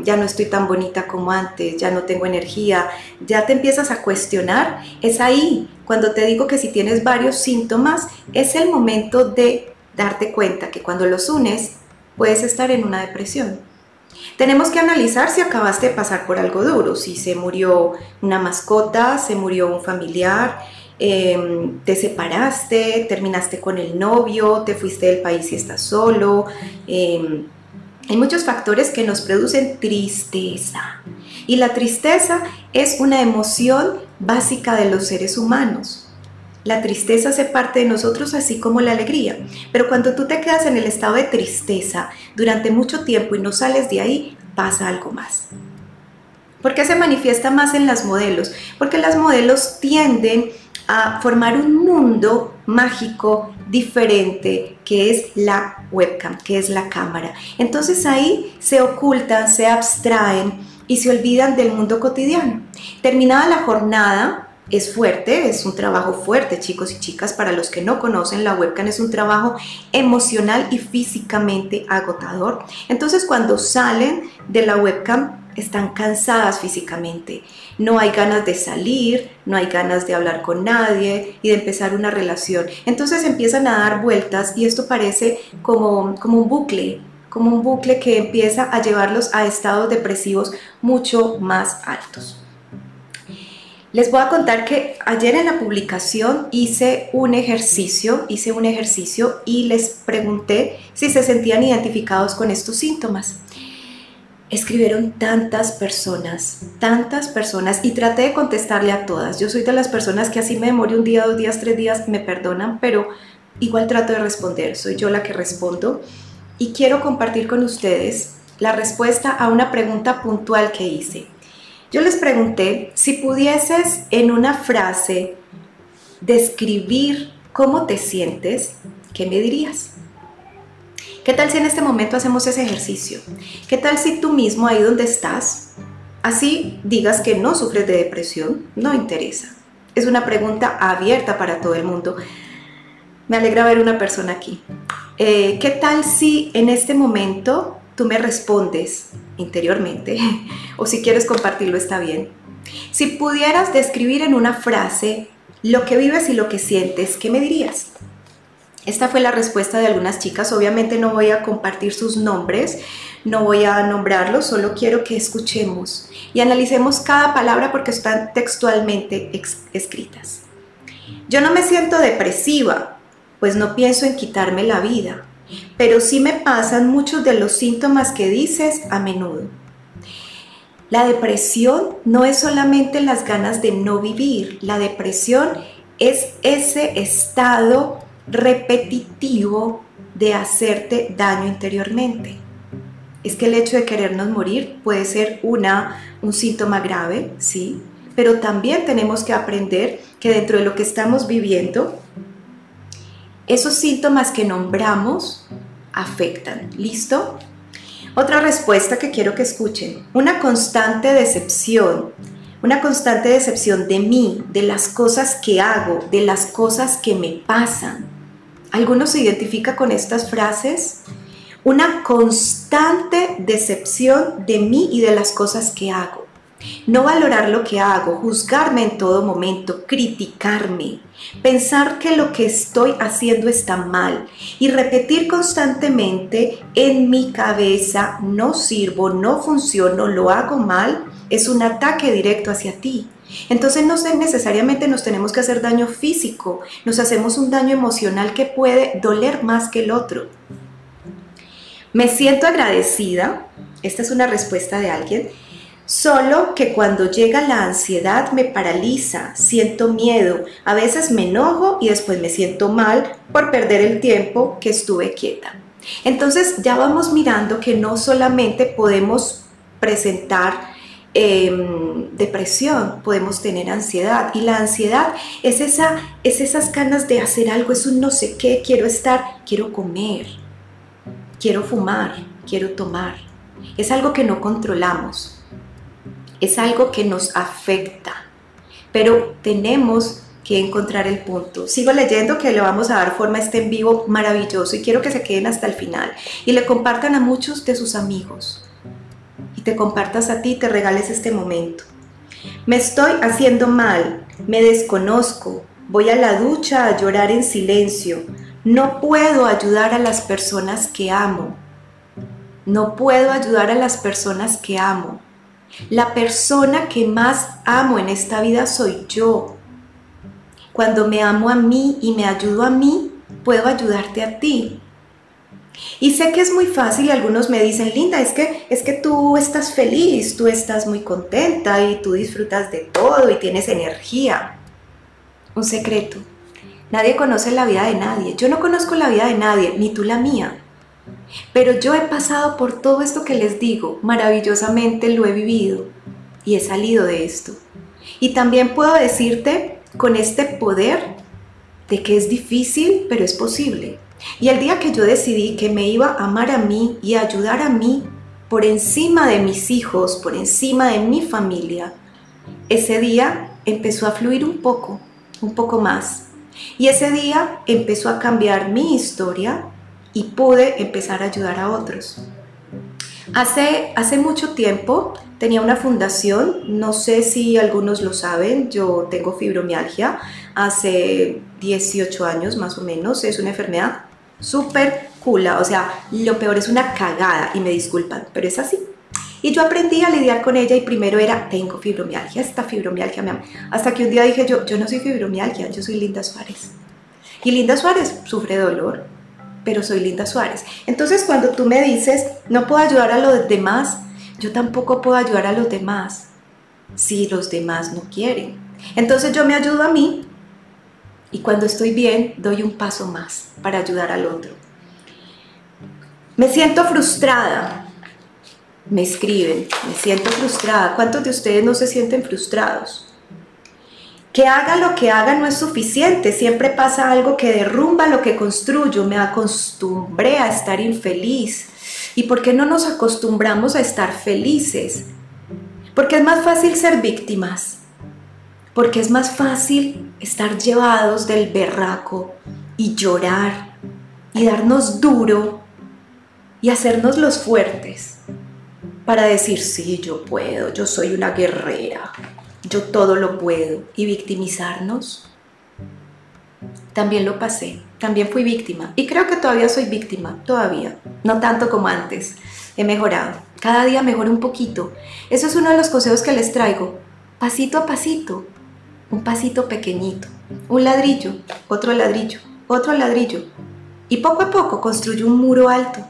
Speaker 1: ya no estoy tan bonita como antes, ya no tengo energía, ya te empiezas a cuestionar, es ahí cuando te digo que si tienes varios síntomas, es el momento de darte cuenta que cuando los unes puedes estar en una depresión. Tenemos que analizar si acabaste de pasar por algo duro, si se murió una mascota, se murió un familiar, em, te separaste, terminaste con el novio, te fuiste del país y estás solo. Em, hay muchos factores que nos producen tristeza. Y la tristeza es una emoción básica de los seres humanos. La tristeza hace parte de nosotros así como la alegría. Pero cuando tú te quedas en el estado de tristeza durante mucho tiempo y no sales de ahí, pasa algo más. ¿Por qué se manifiesta más en las modelos? Porque las modelos tienden a formar un mundo mágico diferente que es la webcam, que es la cámara. Entonces ahí se ocultan, se abstraen y se olvidan del mundo cotidiano. Terminada la jornada, es fuerte, es un trabajo fuerte, chicos y chicas. Para los que no conocen, la webcam es un trabajo emocional y físicamente agotador. Entonces, cuando salen de la webcam, están cansadas físicamente. No hay ganas de salir, no hay ganas de hablar con nadie y de empezar una relación. Entonces empiezan a dar vueltas y esto parece como, como un bucle, como un bucle que empieza a llevarlos a estados depresivos mucho más altos. Les voy a contar que ayer en la publicación hice un ejercicio, hice un ejercicio y les pregunté si se sentían identificados con estos síntomas. Escribieron tantas personas, tantas personas y traté de contestarle a todas. Yo soy de las personas que así me demore un día, dos días, tres días, me perdonan, pero igual trato de responder. Soy yo la que respondo y quiero compartir con ustedes la respuesta a una pregunta puntual que hice. Yo les pregunté si pudieses en una frase describir cómo te sientes, ¿qué me dirías? ¿Qué tal si en este momento hacemos ese ejercicio? ¿Qué tal si tú mismo ahí donde estás, así digas que no sufres de depresión? No interesa. Es una pregunta abierta para todo el mundo. Me alegra ver una persona aquí. Eh, ¿Qué tal si en este momento tú me respondes interiormente, o si quieres compartirlo está bien. Si pudieras describir en una frase lo que vives y lo que sientes, ¿qué me dirías? Esta fue la respuesta de algunas chicas. Obviamente no voy a compartir sus nombres, no voy a nombrarlos, solo quiero que escuchemos y analicemos cada palabra porque están textualmente escritas. Yo no me siento depresiva, pues no pienso en quitarme la vida pero sí me pasan muchos de los síntomas que dices a menudo. La depresión no es solamente las ganas de no vivir, la depresión es ese estado repetitivo de hacerte daño interiormente. Es que el hecho de querernos morir puede ser una, un síntoma grave, sí, pero también tenemos que aprender que dentro de lo que estamos viviendo esos síntomas que nombramos afectan. ¿Listo? Otra respuesta que quiero que escuchen. Una constante decepción. Una constante decepción de mí, de las cosas que hago, de las cosas que me pasan. ¿Alguno se identifica con estas frases? Una constante decepción de mí y de las cosas que hago. No valorar lo que hago, juzgarme en todo momento, criticarme, pensar que lo que estoy haciendo está mal y repetir constantemente en mi cabeza, no sirvo, no funciono, lo hago mal, es un ataque directo hacia ti. Entonces no necesariamente nos tenemos que hacer daño físico, nos hacemos un daño emocional que puede doler más que el otro. Me siento agradecida, esta es una respuesta de alguien, Solo que cuando llega la ansiedad me paraliza, siento miedo, a veces me enojo y después me siento mal por perder el tiempo que estuve quieta. Entonces ya vamos mirando que no solamente podemos presentar em, depresión, podemos tener ansiedad y la ansiedad es, esa, es esas ganas de hacer algo, es un no sé qué, quiero estar, quiero comer, quiero fumar, quiero tomar. Es algo que no controlamos es algo que nos afecta, pero tenemos que encontrar el punto. Sigo leyendo que le vamos a dar forma a este en vivo maravilloso y quiero que se queden hasta el final y le compartan a muchos de sus amigos te compartas a ti, te regales este momento. Me estoy haciendo mal, me desconozco, voy a la ducha a llorar en silencio, no puedo ayudar a las personas que amo, no puedo ayudar a las personas que amo. La persona que más amo en esta vida soy yo. Cuando me amo a mí y me ayudo a mí, puedo ayudarte a ti. Y sé que es muy fácil y algunos me dicen, Linda, es que, es que tú estás feliz, tú estás muy contenta y tú disfrutas de todo y tienes energía. Un secreto. Nadie conoce la vida de nadie. Yo no conozco la vida de nadie, ni tú la mía. Pero yo he pasado por todo esto que les digo, maravillosamente lo he vivido y he salido de esto. Y también puedo decirte con este poder de que es difícil, pero es posible. Y el día que yo decidí que me iba a amar a mí y a ayudar a mí por encima de mis hijos, por encima de mi familia, ese día empezó a fluir un poco, un poco más. Y ese día empezó a cambiar mi historia y pude empezar a ayudar a otros. Hace, hace mucho tiempo tenía una fundación, no sé si algunos lo saben, yo tengo fibromialgia, hace 18 años más o menos, es una enfermedad súper cool, o sea, lo peor es una cagada y me disculpan, pero es así. Y yo aprendí a lidiar con ella y primero era, tengo fibromialgia, esta fibromialgia me Hasta que un día dije yo, yo no soy fibromialgia, yo soy Linda Suárez. Y Linda Suárez sufre dolor, pero soy Linda Suárez. Entonces cuando tú me dices, no puedo ayudar a los demás, yo tampoco puedo ayudar a los demás si los demás no quieren. Entonces yo me ayudo a mí y cuando estoy bien doy un paso más para ayudar al otro. Me siento frustrada. Me escriben, me siento frustrada. ¿Cuántos de ustedes no se sienten frustrados? Que haga lo que haga no es suficiente, siempre pasa algo que derrumba lo que construyo, me acostumbré a estar infeliz. ¿Y por qué no nos acostumbramos a estar felices? Porque es más fácil ser víctimas, porque es más fácil estar llevados del berraco y llorar y darnos duro y hacernos los fuertes para decir, sí, yo puedo, yo soy una guerrera, yo todo lo puedo y victimizarnos. También lo pasé, también fui víctima y creo que todavía soy víctima, todavía, no tanto como antes, he mejorado, cada día mejoro un poquito. Eso es uno de los consejos que les traigo, pasito a pasito, un pasito pequeñito, un ladrillo, otro ladrillo, otro ladrillo. Y poco a poco construyo un muro alto,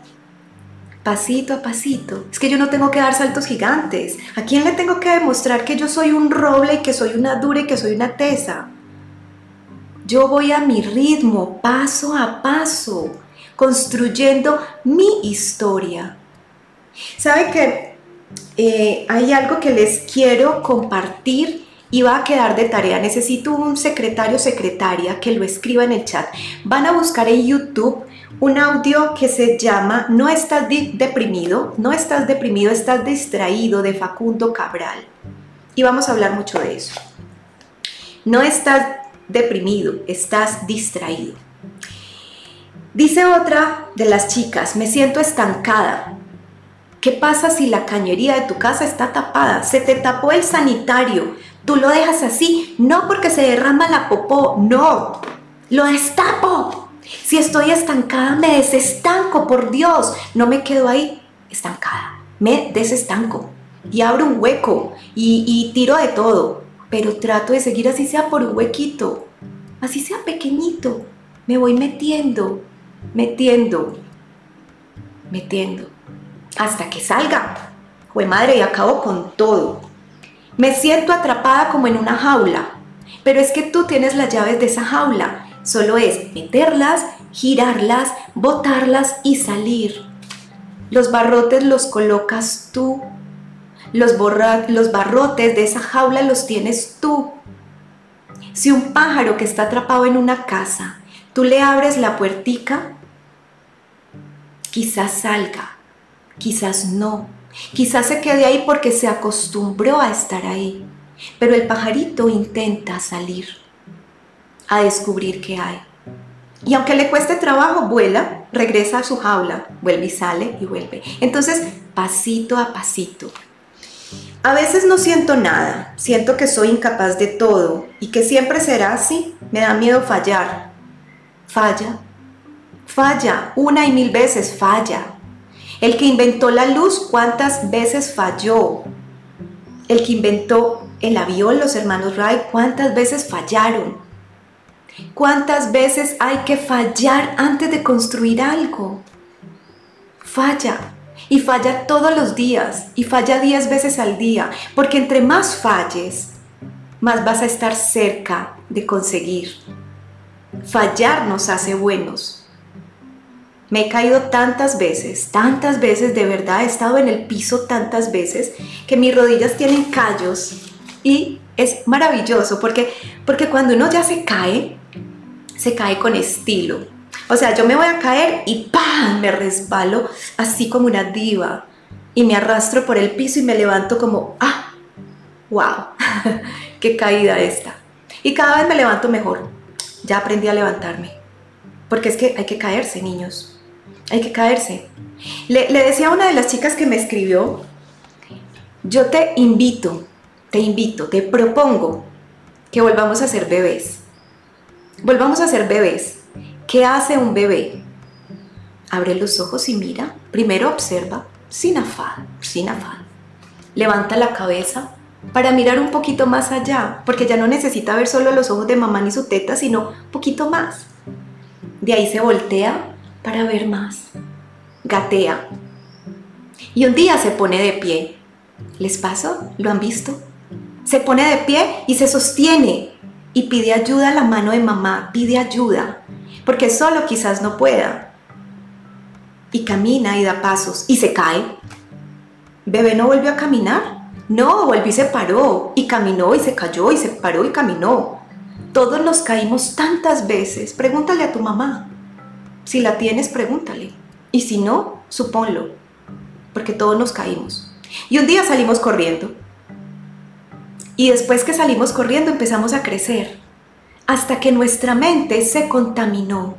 Speaker 1: pasito a pasito. Es que yo no tengo que dar saltos gigantes. ¿A quién le tengo que demostrar que yo soy un roble y que soy una dura y que soy una tesa? Yo voy a mi ritmo, paso a paso, construyendo mi historia. ¿Sabe que eh, hay algo que les quiero compartir y va a quedar de tarea. Necesito un secretario secretaria que lo escriba en el chat. Van a buscar en YouTube un audio que se llama No estás deprimido, no estás deprimido, estás distraído de Facundo Cabral. Y vamos a hablar mucho de eso. No estás deprimido, estás distraído. Dice otra de las chicas, me siento estancada. ¿Qué pasa si la cañería de tu casa está tapada? Se te tapó el sanitario, Tú lo dejas así, no porque se derrama la popó, no, lo destapo. Si estoy estancada, me desestanco, por Dios, no me quedo ahí estancada, me desestanco y abro un hueco y, tiro de todo, pero trato de seguir así sea por un huequito, así sea pequeñito, me voy metiendo, metiendo, metiendo, hasta que salga. Fue madre y acabo con todo. Me siento atrapada como en una jaula, pero es que tú tienes las llaves de esa jaula. Solo es meterlas, girarlas, botarlas y salir. Los barrotes los colocas tú. Los, los barrotes de esa jaula los tienes tú. Si un pájaro que está atrapado en una casa, tú le abres la puertica, quizás salga, quizás no. Quizás se quede ahí porque se acostumbró a estar ahí, pero el pajarito intenta salir a descubrir qué hay. Y aunque le cueste trabajo, vuela, regresa a su jaula, vuelve y sale y vuelve. Entonces, pasito a pasito. A veces no siento nada, siento que soy incapaz de todo y que siempre será así. Me da miedo fallar. Falla, falla, una y mil veces falla. El que inventó la luz, ¿cuántas veces falló? El que inventó el avión, los hermanos Wright, ¿cuántas veces fallaron? ¿Cuántas veces hay que fallar antes de construir algo? Falla. Y falla todos los días. Y falla 10 veces al día. Porque entre más falles, más vas a estar cerca de conseguir. Fallar nos hace buenos. Me he caído tantas veces, tantas veces, de verdad, he estado en el piso tantas veces que mis rodillas tienen callos y es maravilloso porque, porque cuando uno ya se cae, se cae con estilo. O sea, yo me voy a caer y ¡pam! me resbalo así como una diva y me arrastro por el piso y me levanto como ¡ah! ¡Wow! ¡Qué caída esta! Y cada vez me levanto mejor. Ya aprendí a levantarme. Porque es que hay que caerse, niños. Hay que caerse. Le, decía a una de las chicas que me escribió, yo te invito, te invito, te propongo que volvamos a ser bebés. Volvamos a ser bebés. ¿Qué hace un bebé? Abre los ojos y mira. Primero observa, sin afán, sin afán. Levanta la cabeza para mirar un poquito más allá, porque ya no necesita ver solo los ojos de mamá ni su teta, sino un poquito más. De ahí se voltea para ver más. Gatea. Y un día se pone de pie. ¿Les pasó? ¿Lo han visto? Se pone de pie y se sostiene y pide ayuda a la mano de mamá, pide ayuda, porque solo quizás no pueda. Y camina y da pasos y se cae. ¿Bebé no volvió a caminar? No, volvió y se paró y caminó y se cayó y se paró y caminó. Todos nos caímos tantas veces. Pregúntale a tu mamá. Si la tienes, pregúntale. Y si no, supónlo. Porque todos nos caímos. Y un día salimos corriendo y después que salimos corriendo empezamos a crecer, hasta que nuestra mente se contaminó.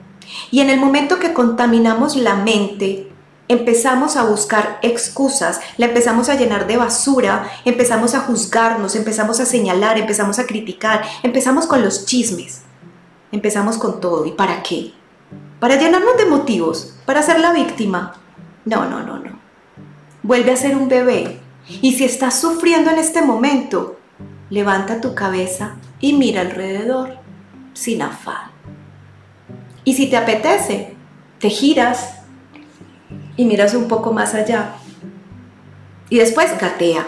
Speaker 1: Y en el momento que contaminamos la mente, empezamos a buscar excusas, la empezamos a llenar de basura, empezamos a juzgarnos, empezamos a señalar, empezamos a criticar, empezamos con los chismes, empezamos con todo. ¿Y para qué? Para llenarnos de motivos, para ser la víctima. No, no, no, no. Vuelve a ser un bebé. Y si estás sufriendo en este momento, levanta tu cabeza y mira alrededor sin afán. Y si te apetece, te giras y miras un poco más allá. Y después gatea.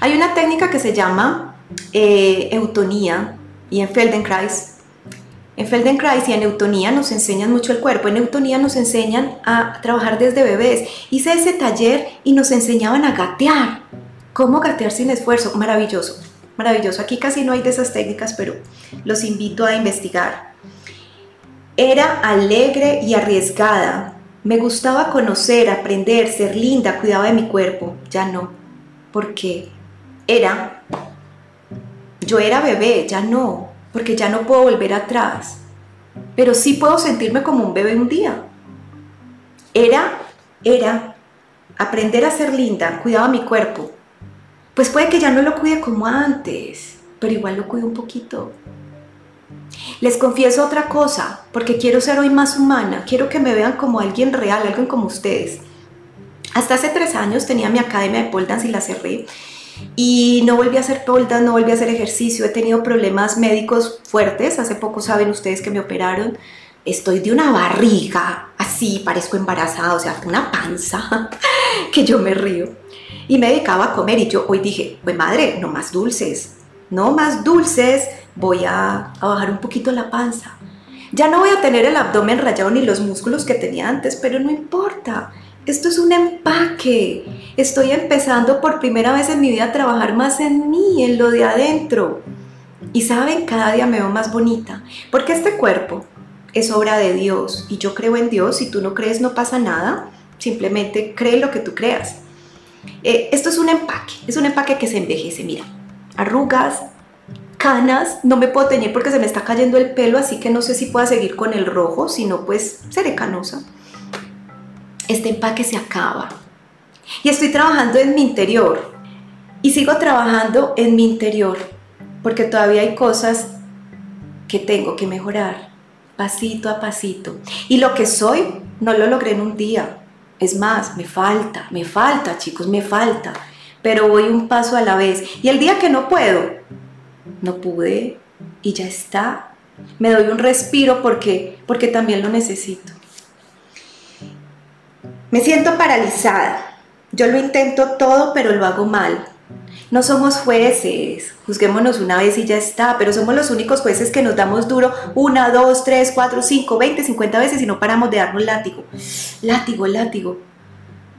Speaker 1: Hay una técnica que se llama eh, eutonía y en Feldenkrais. En Feldenkrais y en eutonía nos enseñan mucho el cuerpo. En eutonía nos enseñan a trabajar desde bebés. Hice ese taller y nos enseñaban a gatear. ¿Cómo gatear sin esfuerzo? Maravilloso maravilloso. Aquí casi no hay de esas técnicas, pero los invito a investigar. Era alegre y arriesgada. Me gustaba conocer, aprender, ser linda, cuidaba de mi cuerpo. Ya no, porque era, yo era bebé, ya no, porque ya no puedo volver atrás. Pero sí puedo sentirme como un bebé un día. Era, era, aprender a ser linda, cuidaba mi cuerpo, pues puede que ya no lo cuide como antes, pero igual lo cuido un poquito. Les confieso otra cosa, porque quiero ser hoy más humana, quiero que me vean como alguien real, alguien como ustedes. Hasta hace tres años tenía mi academia de pole dance y la cerré. Y no volví a hacer dance, no volví a hacer ejercicio. He tenido problemas médicos fuertes. Hace poco saben ustedes que me operaron. Estoy de una barriga, así, parezco embarazada, o sea, una panza, que yo me río y me dedicaba a comer y yo hoy dije, pues madre, no más dulces, no más dulces, voy a, a bajar un poquito la panza. Ya no voy a tener el abdomen rayado ni los músculos que tenía antes, pero no importa. Esto es un empaque. Estoy empezando por primera vez en mi vida a trabajar más en mí, en lo de adentro. Y saben, cada día me veo más bonita, porque este cuerpo es obra de Dios y yo creo en Dios. Si tú no crees, no pasa nada. Simplemente cree lo que tú creas. Eh, esto es un empaque, es un empaque que se envejece, mira, arrugas, canas, no me puedo teñir porque se me está cayendo el pelo, así que no sé si pueda seguir con el rojo, si no pues seré canosa. Este empaque se acaba. Y estoy trabajando en mi interior. Y sigo trabajando en mi interior porque todavía hay cosas que tengo que mejorar pasito a pasito. Y lo que soy no lo logré en un día, es más, me falta, me falta, chicos, me falta. Pero voy un paso a la vez. Y el día que no puedo, no pude y ya está. Me doy un respiro porque, porque también lo necesito. Me siento paralizada. Yo lo intento todo, pero lo hago mal. No somos jueces, juzguémonos una vez y ya está, pero somos los únicos jueces que nos damos duro una, dos, tres, cuatro, cinco, veinte, cincuenta veces y no paramos de darnos látigo. Látigo, látigo.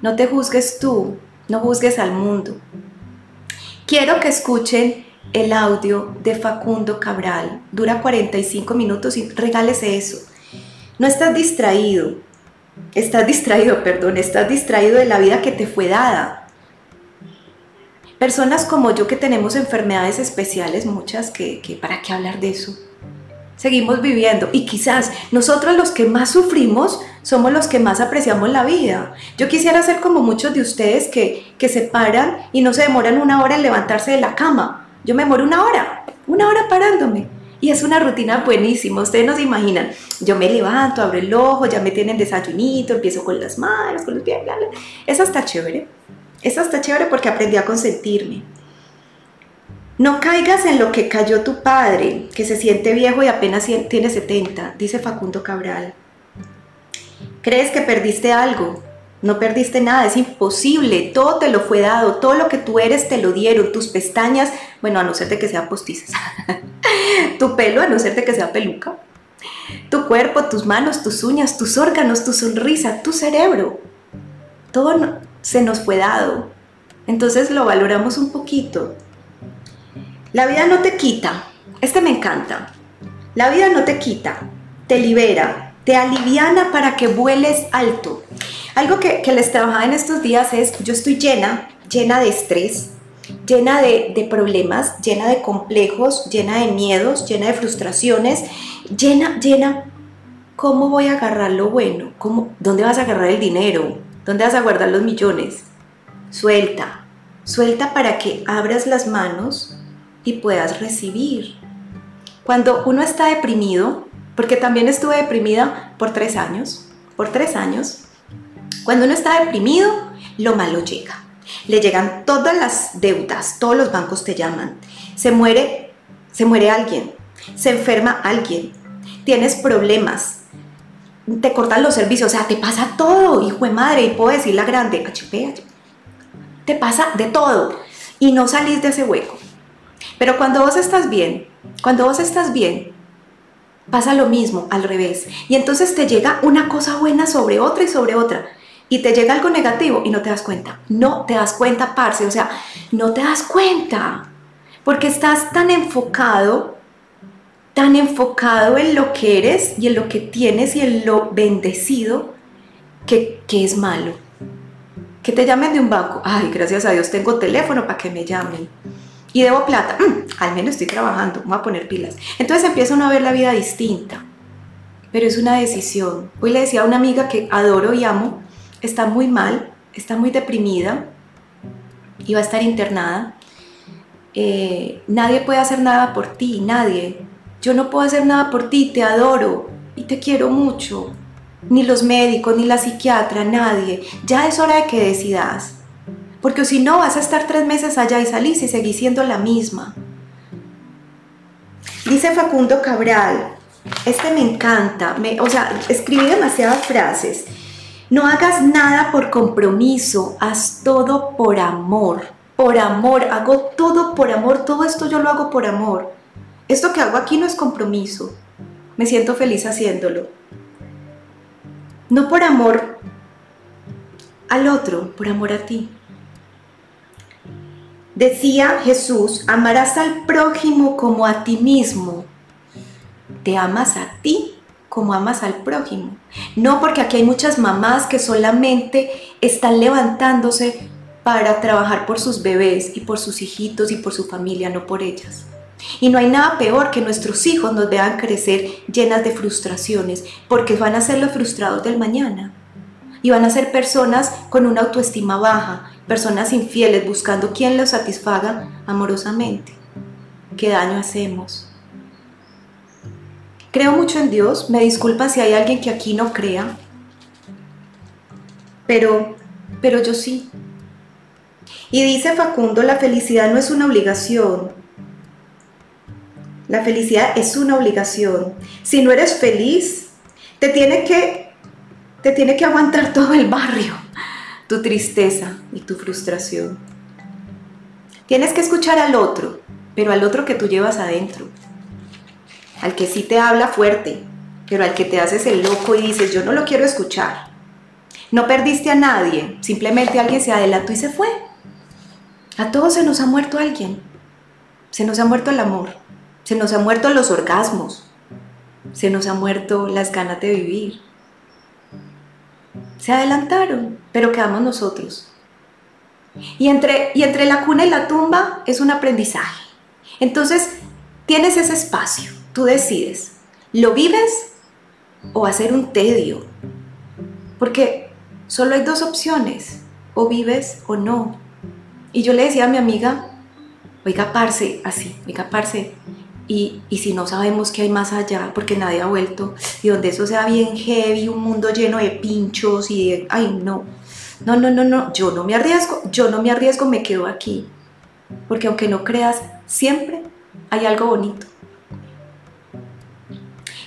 Speaker 1: No te juzgues tú, no juzgues al mundo. Quiero que escuchen el audio de Facundo Cabral. Dura 45 minutos y regálese eso. No estás distraído, estás distraído, perdón, estás distraído de la vida que te fue dada Personas como yo que tenemos enfermedades especiales, muchas, que, para qué hablar de eso. Seguimos viviendo y quizás nosotros los que más sufrimos somos los que más apreciamos la vida. Yo quisiera ser como muchos de ustedes que, que se paran y no se demoran una hora en levantarse de la cama. Yo me demoro una hora, una hora parándome. Y es una rutina buenísima, ustedes no se imaginan. Yo me levanto, abro el ojo, ya me tienen desayunito, empiezo con las manos, con los pies, bla, bla. Eso está chévere. Eso está chévere porque aprendí a consentirme. No caigas en lo que cayó tu padre, que se siente viejo y apenas tiene 70, dice Facundo Cabral. ¿Crees que perdiste algo? No perdiste nada, es imposible, todo te lo fue dado, todo lo que tú eres te lo dieron, tus pestañas, bueno, a no ser de que sea postizas, tu pelo, a no ser de que sea peluca, tu cuerpo, tus manos, tus uñas, tus órganos, tu sonrisa, tu cerebro, todo se nos fue dado. Entonces lo valoramos un poquito. La vida no te quita. Este me encanta. La vida no te quita, te libera, te aliviana para que vueles alto. Algo que, les trabajaba en estos días es, yo estoy llena, llena de estrés, llena de, problemas, llena de complejos, llena de miedos, llena de frustraciones, llena, llena, ¿cómo voy a agarrar lo bueno? ¿Cómo, ¿Dónde vas a agarrar el dinero? ¿Dónde vas a guardar los millones? Suelta, suelta para que abras las manos y puedas recibir. Cuando uno está deprimido, porque también estuve deprimida por tres años, por tres años, cuando uno está deprimido, lo malo llega. Le llegan todas las deudas, todos los bancos te llaman. Se muere, se muere alguien, se enferma alguien, tienes problemas, te cortan los servicios, o sea, te pasa todo, hijo de madre, y puedo decir la grande, HP, te pasa de todo y no salís de ese hueco. Pero cuando vos estás bien, cuando vos estás bien, pasa lo mismo al revés. Y entonces te llega una cosa buena sobre otra y sobre otra. Y te llega algo negativo y no te das cuenta. No te das cuenta, parce. O sea, no te das cuenta. Porque estás tan enfocado tan enfocado en lo que eres y en lo que tienes y en lo bendecido que, es malo. Que te llamen de un banco. Ay, gracias a Dios tengo teléfono para que me llamen. Y debo plata. Mm, al menos estoy trabajando. Voy a poner pilas. Entonces empieza uno a ver la vida distinta. Pero es una decisión. Hoy le decía a una amiga que adoro y amo. Está muy mal. Está muy deprimida. Va a estar internada. Eh, nadie puede hacer nada por ti. Nadie yo no puedo hacer nada por ti, te adoro y te quiero mucho. Ni los médicos, ni la psiquiatra, nadie. Ya es hora de que decidas. Porque si no, vas a estar tres meses allá y salís y seguís siendo la misma. Dice Facundo Cabral, este me encanta, me, o sea, escribí demasiadas frases. No hagas nada por compromiso, haz todo por amor. Por amor, hago todo por amor, todo esto yo lo hago por amor. Esto que hago aquí no es compromiso. Me siento feliz haciéndolo. No por amor al otro, por amor a ti. Decía Jesús, amarás al prójimo como a ti mismo. Te amas a ti como amas al prójimo. No porque aquí hay muchas mamás que solamente están levantándose para trabajar por sus bebés y por sus hijitos y por su familia, no por ellas. Y no hay nada peor que nuestros hijos nos vean crecer llenas de frustraciones, porque van a ser los frustrados del mañana. Y van a ser personas con una autoestima baja, personas infieles buscando quien los satisfaga amorosamente. ¿Qué daño hacemos? Creo mucho en Dios, me disculpa si hay alguien que aquí no crea, pero, pero yo sí. Y dice Facundo, la felicidad no es una obligación, La felicidad es una obligación. Si no eres feliz, te tiene que, te tiene que aguantar todo el barrio, tu tristeza y tu frustración. Tienes que escuchar al otro, pero al otro que tú llevas adentro. Al que sí te habla fuerte, pero al que te haces el loco y dices, yo no lo quiero escuchar. No perdiste a nadie, simplemente alguien se adelantó y se fue. A todos se nos ha muerto alguien. Se nos ha muerto el amor, se nos ha muerto los orgasmos, se nos ha muerto las ganas de vivir. Se adelantaron, pero quedamos nosotros. Y entre, y entre la cuna y la tumba es un aprendizaje. Entonces, tienes ese espacio, tú decides, ¿lo vives o hacer un tedio? Porque solo hay dos opciones, o vives o no. Y yo le decía a mi amiga, oiga, parce, así, oiga, parce, y, y, si no sabemos qué hay más allá, porque nadie ha vuelto, y donde eso sea bien heavy, un mundo lleno de pinchos y de, ay, no, no, no, no, no, yo no me arriesgo, yo no me arriesgo, me quedo aquí, porque aunque no creas, siempre hay algo bonito.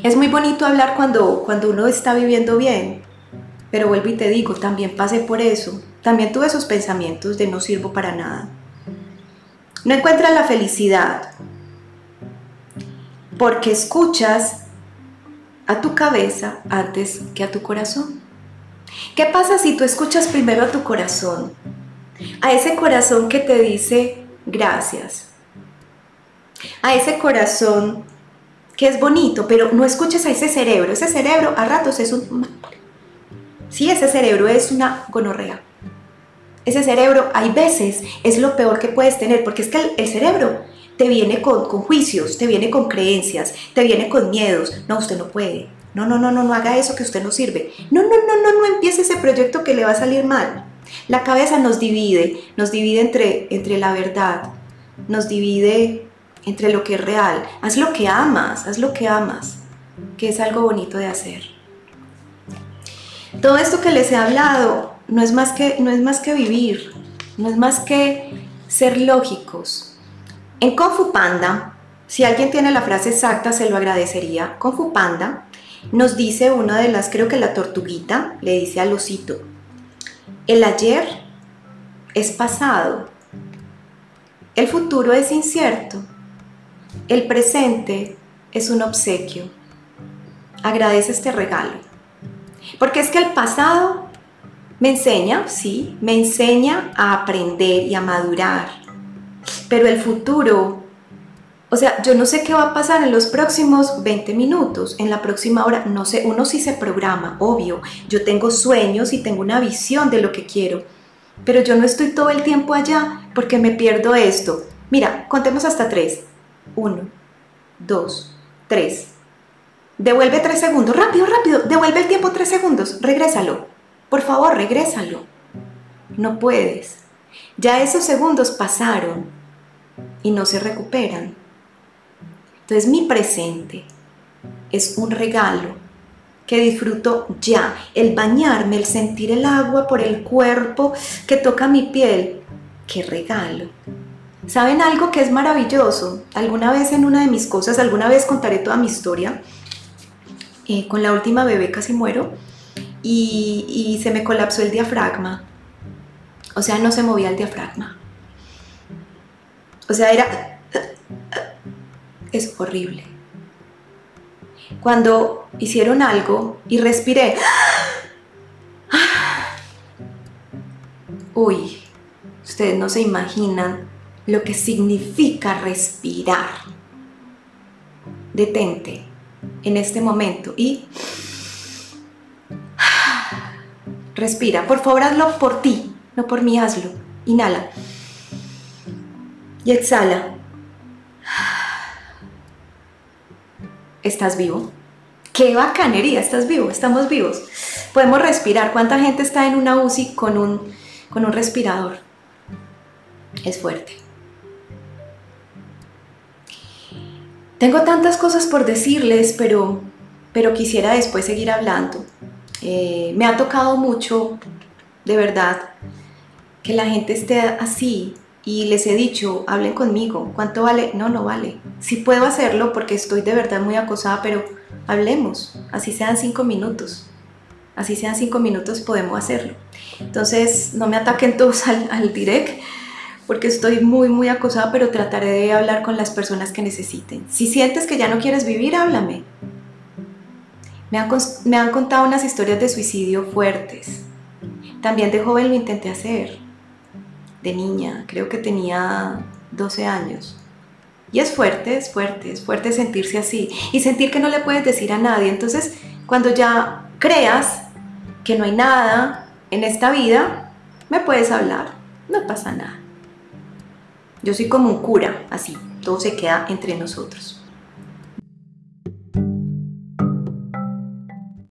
Speaker 1: Es muy bonito hablar cuando, cuando uno está viviendo bien, pero vuelvo y te digo, también pasé por eso, también tuve esos pensamientos de no sirvo para nada. No encuentras la felicidad porque escuchas a tu cabeza antes que a tu corazón. ¿Qué pasa si tú escuchas primero a tu corazón? A ese corazón que te dice gracias. A ese corazón que es bonito, pero no escuches a ese cerebro. Ese cerebro a ratos es un Sí, ese cerebro es una gonorrea. Ese cerebro, hay veces, es lo peor que puedes tener, porque es que el, cerebro te viene con, con, juicios, te viene con creencias, te viene con miedos. No, usted no puede. No, no, no, no, no haga eso que usted no sirve. No, no, no, no, no empiece ese proyecto que le va a salir mal. La cabeza nos divide, nos divide entre, entre la verdad, nos divide entre lo que es real. Haz lo que amas, haz lo que amas, que es algo bonito de hacer. Todo esto que les he hablado no es más que, no es más que vivir, no es más que ser lógicos. En Kung Panda, si alguien tiene la frase exacta, se lo agradecería. Kung Panda nos dice una de las, creo que la tortuguita, le dice al osito, el ayer es pasado, el futuro es incierto, el presente es un obsequio. Agradece este regalo. Porque es que el pasado me enseña, sí, me enseña a aprender y a madurar. Pero el futuro, o sea, yo no sé qué va a pasar en los próximos 20 minutos, en la próxima hora, no sé, uno sí se programa, obvio. Yo tengo sueños y tengo una visión de lo que quiero, pero yo no estoy todo el tiempo allá porque me pierdo esto. Mira, contemos hasta tres. Uno, dos, tres. Devuelve tres segundos, rápido, rápido, devuelve el tiempo tres segundos, regrésalo. Por favor, regrésalo. No puedes. Ya esos segundos pasaron y no se recuperan. Entonces mi presente es un regalo que disfruto ya. El bañarme, el sentir el agua por el cuerpo que toca mi piel. ¡Qué regalo! ¿Saben algo que es maravilloso? Alguna vez en una de mis cosas, alguna vez contaré toda mi historia eh, con la última bebé casi muero y, se me colapsó el diafragma. O sea, no se movía el diafragma. O sea, era... Es horrible. Cuando hicieron algo y respiré... Uy, ustedes no se imaginan lo que significa respirar. Detente en este momento y respira. Por favor, hazlo por ti, no por mí, hazlo. Inhala y exhala. ¿Estás vivo? ¡Qué bacanería! Estás vivo, estamos vivos. Podemos respirar. ¿Cuánta gente está en una UCI con un, con un respirador? Es fuerte. Tengo tantas cosas por decirles, pero, pero quisiera después seguir hablando. Eh, me ha tocado mucho, de verdad, que la gente esté así, y les he dicho, hablen conmigo, ¿cuánto vale? No, no vale. Sí puedo hacerlo porque estoy de verdad muy acosada, pero hablemos, así sean cinco minutos. Así sean cinco minutos, podemos hacerlo. Entonces, no me ataquen todos al, al direct, porque estoy muy, muy acosada, pero trataré de hablar con las personas que necesiten. Si sientes que ya no quieres vivir, háblame. Me han, me han contado unas historias de suicidio fuertes. También de joven lo intenté hacer de niña, creo que tenía 12 años. Y es fuerte, es fuerte, es fuerte sentirse así y sentir que no le puedes decir a nadie. Entonces, cuando ya creas que no hay nada en esta vida, me puedes hablar, no pasa nada. Yo soy como un cura, así, todo se queda entre nosotros.